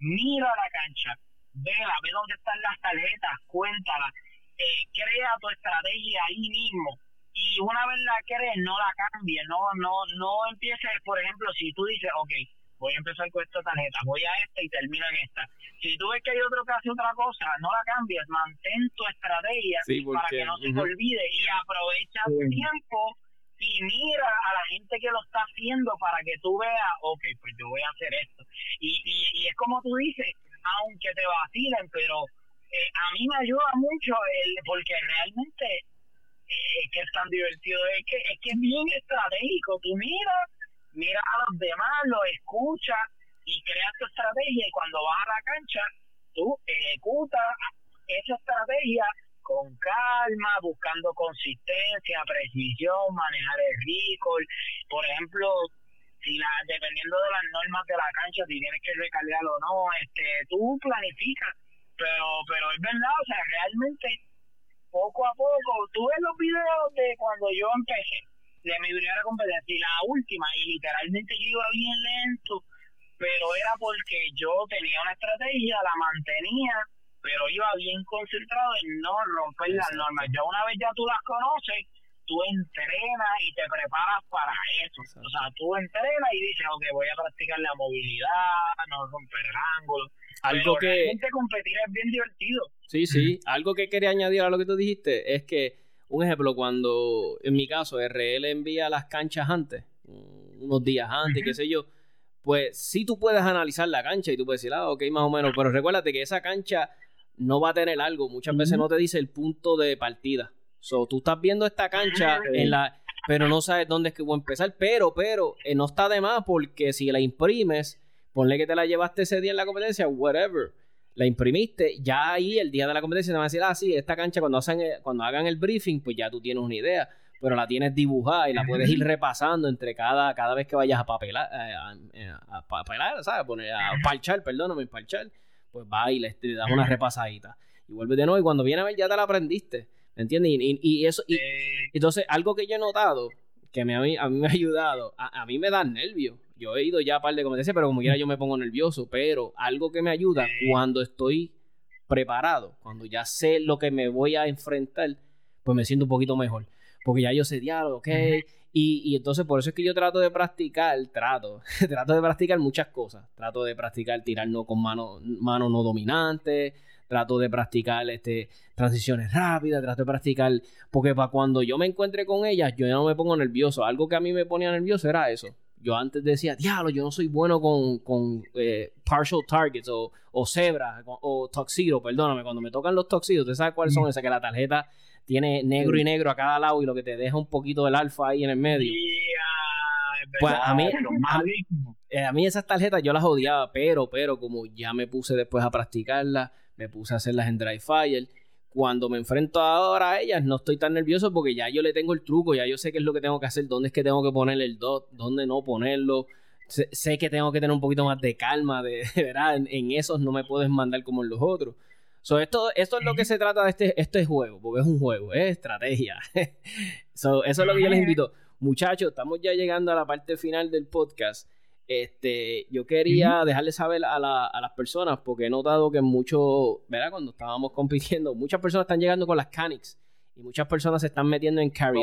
mira la cancha, vela, ve dónde están las tarjetas, cuéntala, eh, crea tu estrategia ahí mismo y una vez la crees no la cambies, no, no, no empieces, por ejemplo, si tú dices, ok, voy a empezar con esta tarjeta, voy a esta y termino en esta. Si tú ves que hay otro que hace otra cosa, no la cambies, mantén tu estrategia para que no se te olvide y aprovecha el tiempo y mira a la gente que lo está haciendo para que tú veas, ok, pues yo voy a hacer esto. Y, y, es como tú dices, aunque te vacilen, pero eh, a mí me ayuda mucho el, porque realmente eh, que es tan divertido, es que, es que es bien estratégico. Tú miras mira a los demás, los escucha y creas tu estrategia y cuando vas a la cancha, tú ejecutas esa estrategia con calma, buscando consistencia, precisión, manejar el recall. Por ejemplo, si la, dependiendo de las normas de la cancha, si tienes que recargar o no, este, tú planificas. Pero, pero es verdad, o sea, realmente poco a poco, tú ves los videos de cuando yo empecé, de mi primera competencia y la última, y literalmente yo iba bien lento, pero era porque yo tenía una estrategia, la mantenía, pero iba bien concentrado en no romper las normas. Ya una vez ya tú las conoces, tú entrenas y te preparas para eso. O sea, tú entrenas y dices, ok, voy a practicar la movilidad, no romper el ángulo. Algo pero que... competir es bien divertido. Sí, sí. Algo que quería añadir a lo que tú dijiste es que un ejemplo, cuando en mi caso RL envía las canchas antes, unos días antes, qué sé yo, pues sí tú puedes analizar la cancha y tú puedes decir, ah, ok, más o menos, pero recuérdate que esa cancha no va a tener algo, muchas veces no te dice el punto de partida. So, tú estás viendo esta cancha en la pero no sabes dónde es que voy a empezar, pero pero eh, no está de más porque si la imprimes, ponle que te la llevaste ese día en la competencia, whatever la imprimiste, ya ahí el día de la competencia te van a decir, ah, sí, esta cancha cuando, hacen, cuando hagan el briefing, pues ya tú tienes una idea, pero la tienes dibujada y la puedes ir repasando entre cada, cada vez que vayas a papelar, eh, a, papelar, ¿sabes? A, poner, a parchar, perdóname, parchar, pues va y le, das una repasadita. Y vuelves de nuevo y cuando viene a ver ya te la aprendiste, ¿me entiendes? Y, eso, y, entonces algo que yo he notado, que me, a, mí, a mí me ha ayudado, a, a mí me da nervios yo he ido ya a par de competencias, pero como quiera yo me pongo nervioso. Pero algo que me ayuda cuando estoy preparado, cuando ya sé lo que me voy a enfrentar, pues me siento un poquito mejor. Porque ya yo sé diálogo, ok. y, y, entonces por eso es que yo trato de practicar, trato, trato de practicar muchas cosas. Trato de practicar tirarnos con mano, mano no dominante. Trato de practicar este, transiciones rápidas, trato de practicar, porque para cuando yo me encuentre con ellas, yo ya no me pongo nervioso. Algo que a mí me ponía nervioso era eso yo antes decía, diablo, yo no soy bueno con, con eh, partial targets o, o zebra o, toxido, perdóname, cuando me tocan los toxidos, ¿tú sabes cuáles son? Mm. Esas que la tarjeta tiene negro y negro a cada lado y lo que te deja un poquito del alfa ahí en el medio. pues a mí, eh, a, mí esas tarjetas yo las odiaba, pero, pero como ya me puse después a practicarlas, me puse a hacerlas en Dry Fire cuando me enfrento ahora a ellas, no estoy tan nervioso porque ya yo le tengo el truco, ya yo sé qué es lo que tengo que hacer, dónde es que tengo que poner el dot, dónde no ponerlo. sé, que tengo que tener un poquito más de calma, de, ¿verdad? En, esos no me puedes mandar como en los otros. So, esto, esto es lo que se trata de este, este juego, porque es un juego, es estrategia. so, eso es lo que yo les invito. Muchachos, estamos ya llegando a la parte final del podcast. Este, yo quería dejarles saber a, las personas, porque he notado que mucho, ¿verdad? Cuando estábamos compitiendo, muchas personas están llegando con las Canix y muchas personas se están metiendo en Carry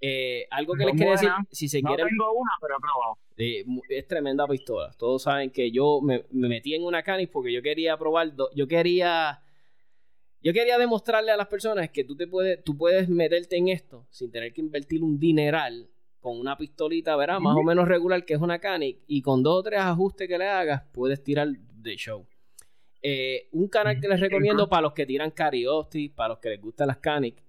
eh, algo que les quería decir, si se no tengo una, pero he probado. es tremenda pistola. Todos saben que yo me, metí en una Canis porque yo quería probar, yo quería yo quería demostrarle a las personas que tú te puedes tú puedes meterte en esto sin tener que invertir un dineral con una pistolita, ¿verdad? Más o menos regular que es una Canic y con dos o tres ajustes que le hagas puedes tirar de show. Eh, un canal que les recomiendo para los que tiran Carioptics, para los que les gustan las Canic,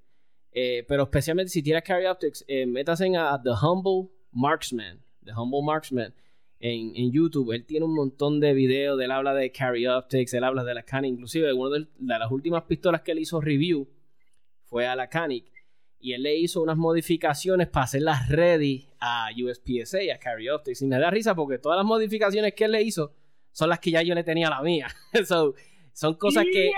eh, pero especialmente si tiras Carry Optics, eh, métase a, The Humble Marksman. The Humble Marksman. En, YouTube, él tiene un montón de videos. Él habla de Carry Optics, él habla de la Canic. Inclusive, una de, las últimas pistolas que él hizo review fue a la Canic. Y él le hizo unas modificaciones para hacerlas ready a USPSA, a Carry Optics. Y me da risa porque todas las modificaciones que él le hizo son las que ya yo le tenía a la mía. son cosas que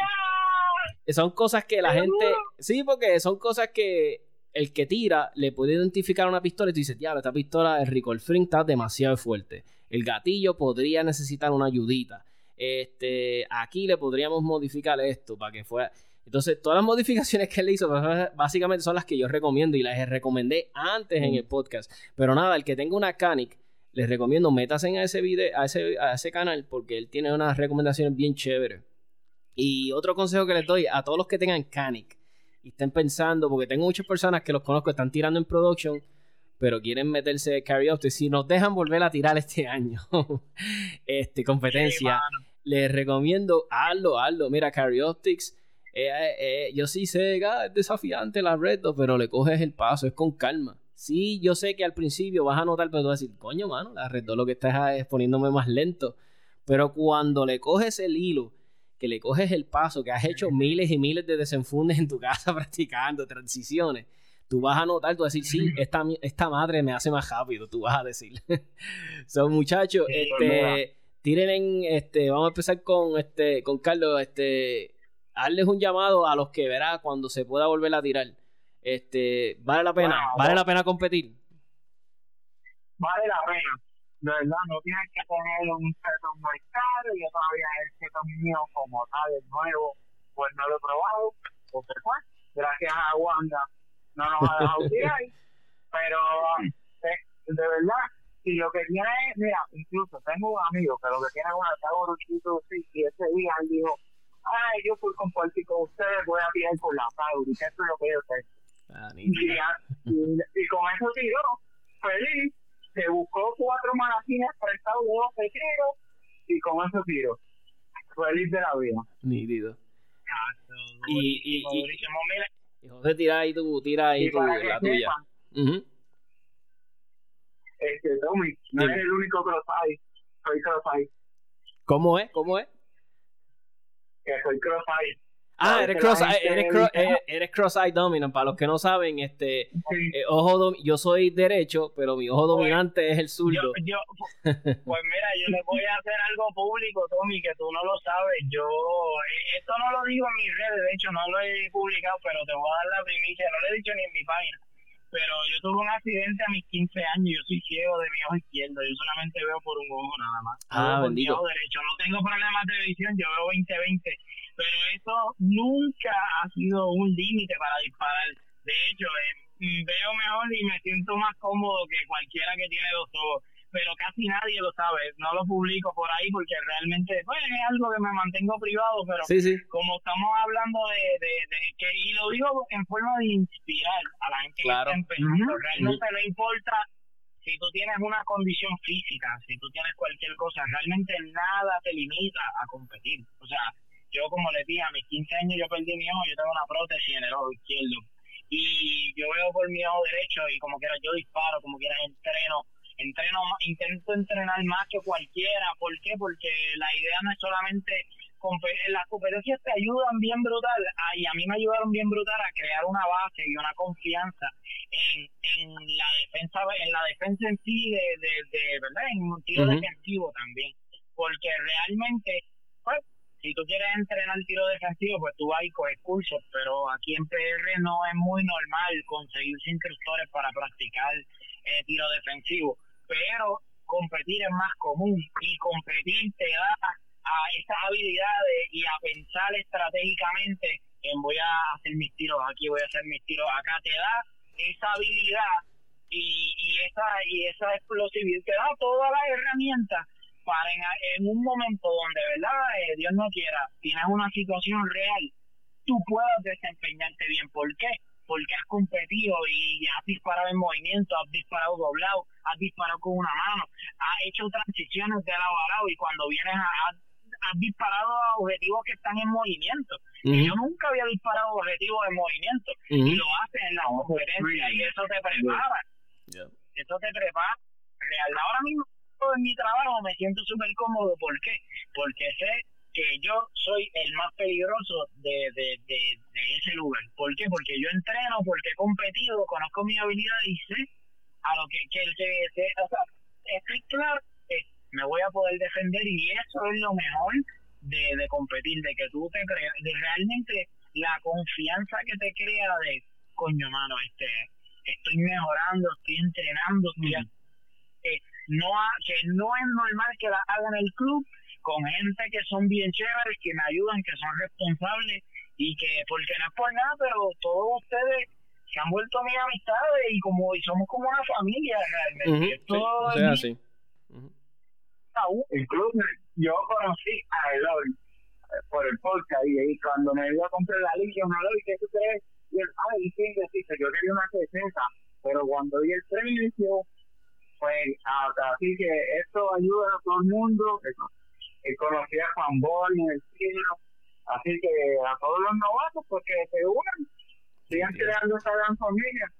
son cosas que la gente. Sí, porque son cosas que el que tira le puede identificar una pistola y tú dices, diablo, esta pistola, el recoil free está demasiado fuerte. El gatillo podría necesitar una ayudita. Este, aquí le podríamos modificar esto para que fuera. Entonces, todas las modificaciones que él hizo, pues, básicamente son las que yo recomiendo y las recomendé antes en el podcast. Pero nada, el que tenga una Canic, les recomiendo, métase a ese video, a ese, a ese canal, porque él tiene unas recomendaciones bien chéveres. Y otro consejo que les doy a todos los que tengan Canic y estén pensando, porque tengo muchas personas que los conozco, están tirando en production, pero quieren meterse carry optics. Si nos dejan volver a tirar este año, este, competencia, les recomiendo, hazlo, hazlo. Mira, carry optics. Eh, eh, eh, yo sí sé, ah, es desafiante la red, pero le coges el paso, es con calma. Sí, yo sé que al principio vas a notar, pero tú vas a decir, coño, mano, la red lo que estás es poniéndome más lento. Pero cuando le coges el hilo que le coges el paso, que has hecho miles y miles de desenfundes en tu casa practicando transiciones, tú vas a notar, tú vas a decir, sí, esta, esta madre me hace más rápido, tú vas a decir. Son muchachos, este, tiren en, este, vamos a empezar con, este, con Carlos, este, hazles un llamado a los que verá cuando se pueda volver a tirar. Este, vale la pena, vale la pena competir. Vale la pena de verdad no tienes que poner un setup muy caro, yo todavía el setup mío como tal, el nuevo, pues no lo he probado, porque pues, gracias a Wanda no nos ha dejado tirar, pero eh, de verdad, si lo que tiene mira, incluso tengo un amigo que lo que tiene es una Taurus sí, y ese día él dijo, ay, yo fui compartir con ustedes, voy a tirar por la Taurus, eso es lo que yo tengo. Ah, y, y, con eso tiró, feliz, se buscó cuatro magazines prestados de dos pequeños y con eso tiro. Feliz de la vida. Nítido. Y, y, y, y, José, tira ahí tu, tira ahí tu, la tuya. Uh Este, Tommy, no es el único que lo sabe. Soy cross ¿Cómo es? ¿Cómo es? Que soy cross Ah, eres cross, eres, cross, eh, eres cross eye dominant. Para los que no saben, este eh, ojo yo soy derecho, pero mi ojo pues, dominante es el zurdo. Yo, pues mira, yo le voy a hacer algo público, Tommy, que tú no lo sabes. Yo eh, esto no lo digo en mis redes, de hecho no lo he publicado, pero te voy a dar la primicia. No lo he dicho ni en mi página. Pero yo tuve un accidente a mis 15 años. Yo soy ciego de mi ojo izquierdo. Yo solamente veo por un ojo nada más. Ah, mi ojo derecho. No tengo problemas de visión. Yo veo 20-20 pero eso nunca ha sido un límite para disparar. De hecho, eh, veo mejor y me siento más cómodo que cualquiera que tiene dos ojos, pero casi nadie lo sabe. No lo publico por ahí porque realmente pues, es algo que me mantengo privado, pero como estamos hablando de, de, que, y lo digo en forma de inspirar a la gente que está empezando, realmente no importa si tú tienes una condición física, si tú tienes cualquier cosa, realmente nada te limita a competir. O sea, yo como les dije, a mis 15 años yo perdí mi ojo, yo tengo una prótesis en el ojo izquierdo. Y yo veo por mi ojo derecho y como quiera yo disparo, como quiera entreno, entreno, intento entrenar más que cualquiera. ¿Por qué? Porque la idea no es solamente las competencias te ayudan bien brutal ah, y a mí me ayudaron bien brutal a crear una base y una confianza en, en la defensa en la defensa en sí de, de, verdad en un tiro defensivo también porque realmente pues si tú quieres entrenar tiro defensivo pues tú vas y coges cursos pero aquí en PR no es muy normal conseguir instructores para practicar eh, tiro defensivo pero competir es más común y competir te da a esas habilidades y a pensar estratégicamente en voy a hacer mis tiros aquí, voy a hacer mis tiros acá, te da esa habilidad y, y esa y esa explosividad, te da todas las herramientas para en, un momento donde, ¿verdad? Eh, Dios no quiera, tienes una situación real, tú puedas desempeñarte bien. ¿Por qué? Porque has competido y has disparado en movimiento, has disparado doblado, has disparado con una mano, has hecho transiciones de lado a lado y cuando vienes a, has disparado a objetivos que están en movimiento. y yo nunca había disparado objetivos en movimiento. Y lo haces en la conferencia y eso te prepara. Eso te prepara. Real. Ahora mismo en mi trabajo me siento súper cómodo. ¿Por qué? Porque sé que yo soy el más peligroso de, de, de, ese lugar. ¿Por qué? Porque yo entreno, porque he competido, conozco mi habilidad y sé a lo que, que, que, o sea, estoy claro me voy a poder defender y eso es lo mejor de, de competir, de que tú te creas, de realmente la confianza que te crea de, coño, mano, este, estoy mejorando, estoy entrenando, eh, no que no es normal que la haga en el club con gente que son bien chéveres, que me ayudan, que son responsables y que, porque no es por nada, pero todos ustedes se han vuelto mis amistades y como y somos como una familia realmente. todo así incluso yo conocí a Eloy eh, por el podcast y, cuando me iba a comprar la línea, una Eloy, ¿qué tú crees? Y él, ay, sí, sí, yo quería una 60, pero cuando vi el precio, pues así que esto ayuda a todo el mundo. Y conocí a Juan Bol en el cielo, así que a todos los novatos, porque pues, se unan, sigan creando esa gran familia.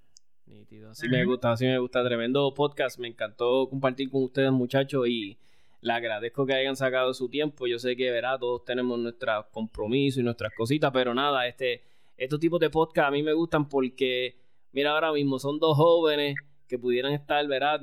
Nítido, así me gusta, así me gusta, tremendo podcast, me encantó compartir con ustedes muchachos y le agradezco que hayan sacado su tiempo. Yo sé que, verá, todos tenemos nuestros compromisos y nuestras cositas, pero nada, este, estos tipos de podcast a mí me gustan porque, mira, ahora mismo son dos jóvenes que pudieran estar, verá,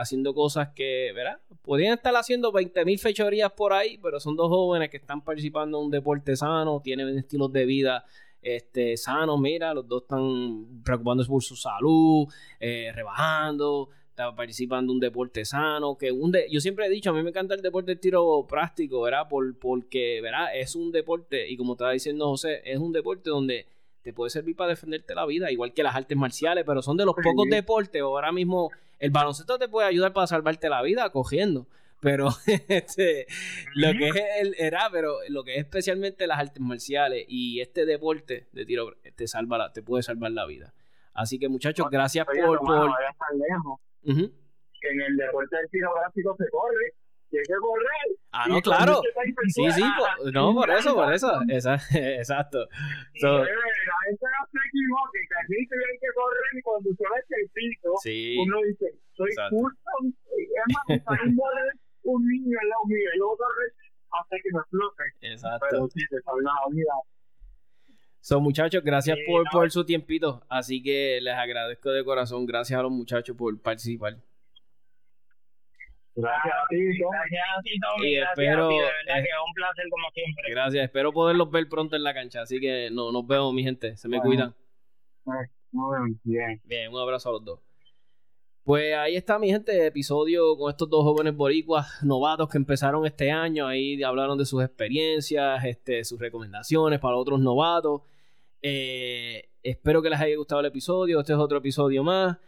haciendo cosas que, verá, podrían estar haciendo 20.000 fechorías por ahí, pero son dos jóvenes que están participando en un deporte sano, tienen estilos de vida este, sanos, mira, los dos están preocupándose por su salud, eh, rebajando, está participando en un deporte sano, que un yo siempre he dicho, a mí me encanta el deporte de tiro práctico, ¿verdad? Por, porque, ¿verdad? Es un deporte, y como estaba diciendo José, es un deporte donde te puede servir para defenderte la vida, igual que las artes marciales, pero son de los pocos deportes, ahora mismo el baloncesto te puede ayudar para salvarte la vida cogiendo, pero este, lo que es el, era, pero lo que es especialmente las artes marciales y este deporte de tiro te salva te puede salvar la vida. Así que muchachos, gracias por, por que en el deporte del tiro gráfico se corre hay que correr. Ah, no, claro. Sí, sí, no, por eso, por eso. exacto. So, la gente no se equivoque, que aquí hay que correr y cuando ve el piso, sí. uno dice, soy justo, es más, un, un niño en la mío, y luego correr hasta que me explote. Exacto. Pero sí, te salva la vida. So, muchachos, gracias por, por su tiempito. Así que les agradezco de corazón. Gracias a los muchachos por participar. Gracias a ti, Gracias a ti, Tommy. Y espero, De verdad que es un placer como siempre. Gracias. Espero poderlos ver pronto en la cancha. Así que no, nos vemos, mi gente. Se me cuidan. Muy bien. Bien, un abrazo a los dos. Pues ahí está mi gente, episodio con estos dos jóvenes boricuas novatos que empezaron este año. Ahí hablaron de sus experiencias, este, sus recomendaciones para otros novatos. Eh, espero que les haya gustado el episodio. Este es otro episodio más.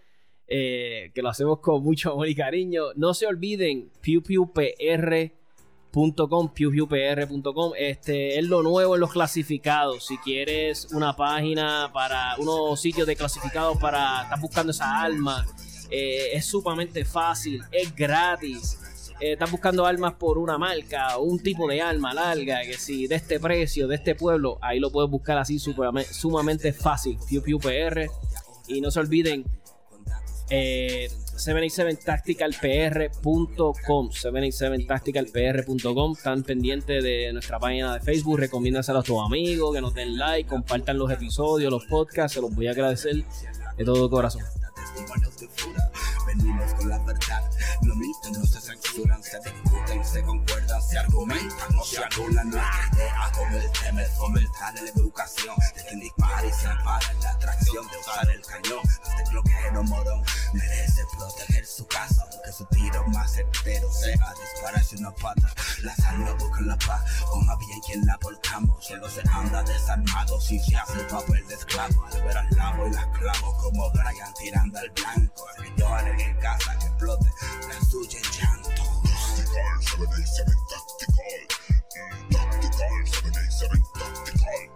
Eh, que lo hacemos con mucho amor y cariño. No se olviden, pewpewpr.com, pewpewpr.com. Este es lo nuevo en los clasificados. Si quieres una página para unos sitios de clasificados para estar buscando esa alma, eh, es sumamente fácil, es gratis eh, estás buscando armas por una marca un tipo de arma larga, que si de este precio, de este pueblo, ahí lo puedes buscar así sumamente fácil. Piu Piu PR. Y no se olviden, Eh, 787tacticalpr.com 787tacticalpr.com Están pendientes de nuestra página de Facebook. Recomiéndaselo a tus amigos, que nos den like, compartan los episodios, los podcasts. Se los voy a agradecer de todo corazón venimos con la verdad. No miten, no se censuran, se discuten, se concuerdan, se argumentan o se anulan nuestra idea como el tema fomentar la educación de que dispara y se ampara la atracción de usar el cañón. Este bloqueo morón merece proteger su casa, aunque su tiro más certero sea dispararse una pata. La sal no busca la paz, o más bien quien la volcamos. Solo se anda desarmado si se hace el papel de esclavo. Al ver al lavo y las clavo como Brian tirando al blanco. Yo en casa que explote, la suya en llanto. Tactical, 787, tactical. Mm, tactical, 787, tactical.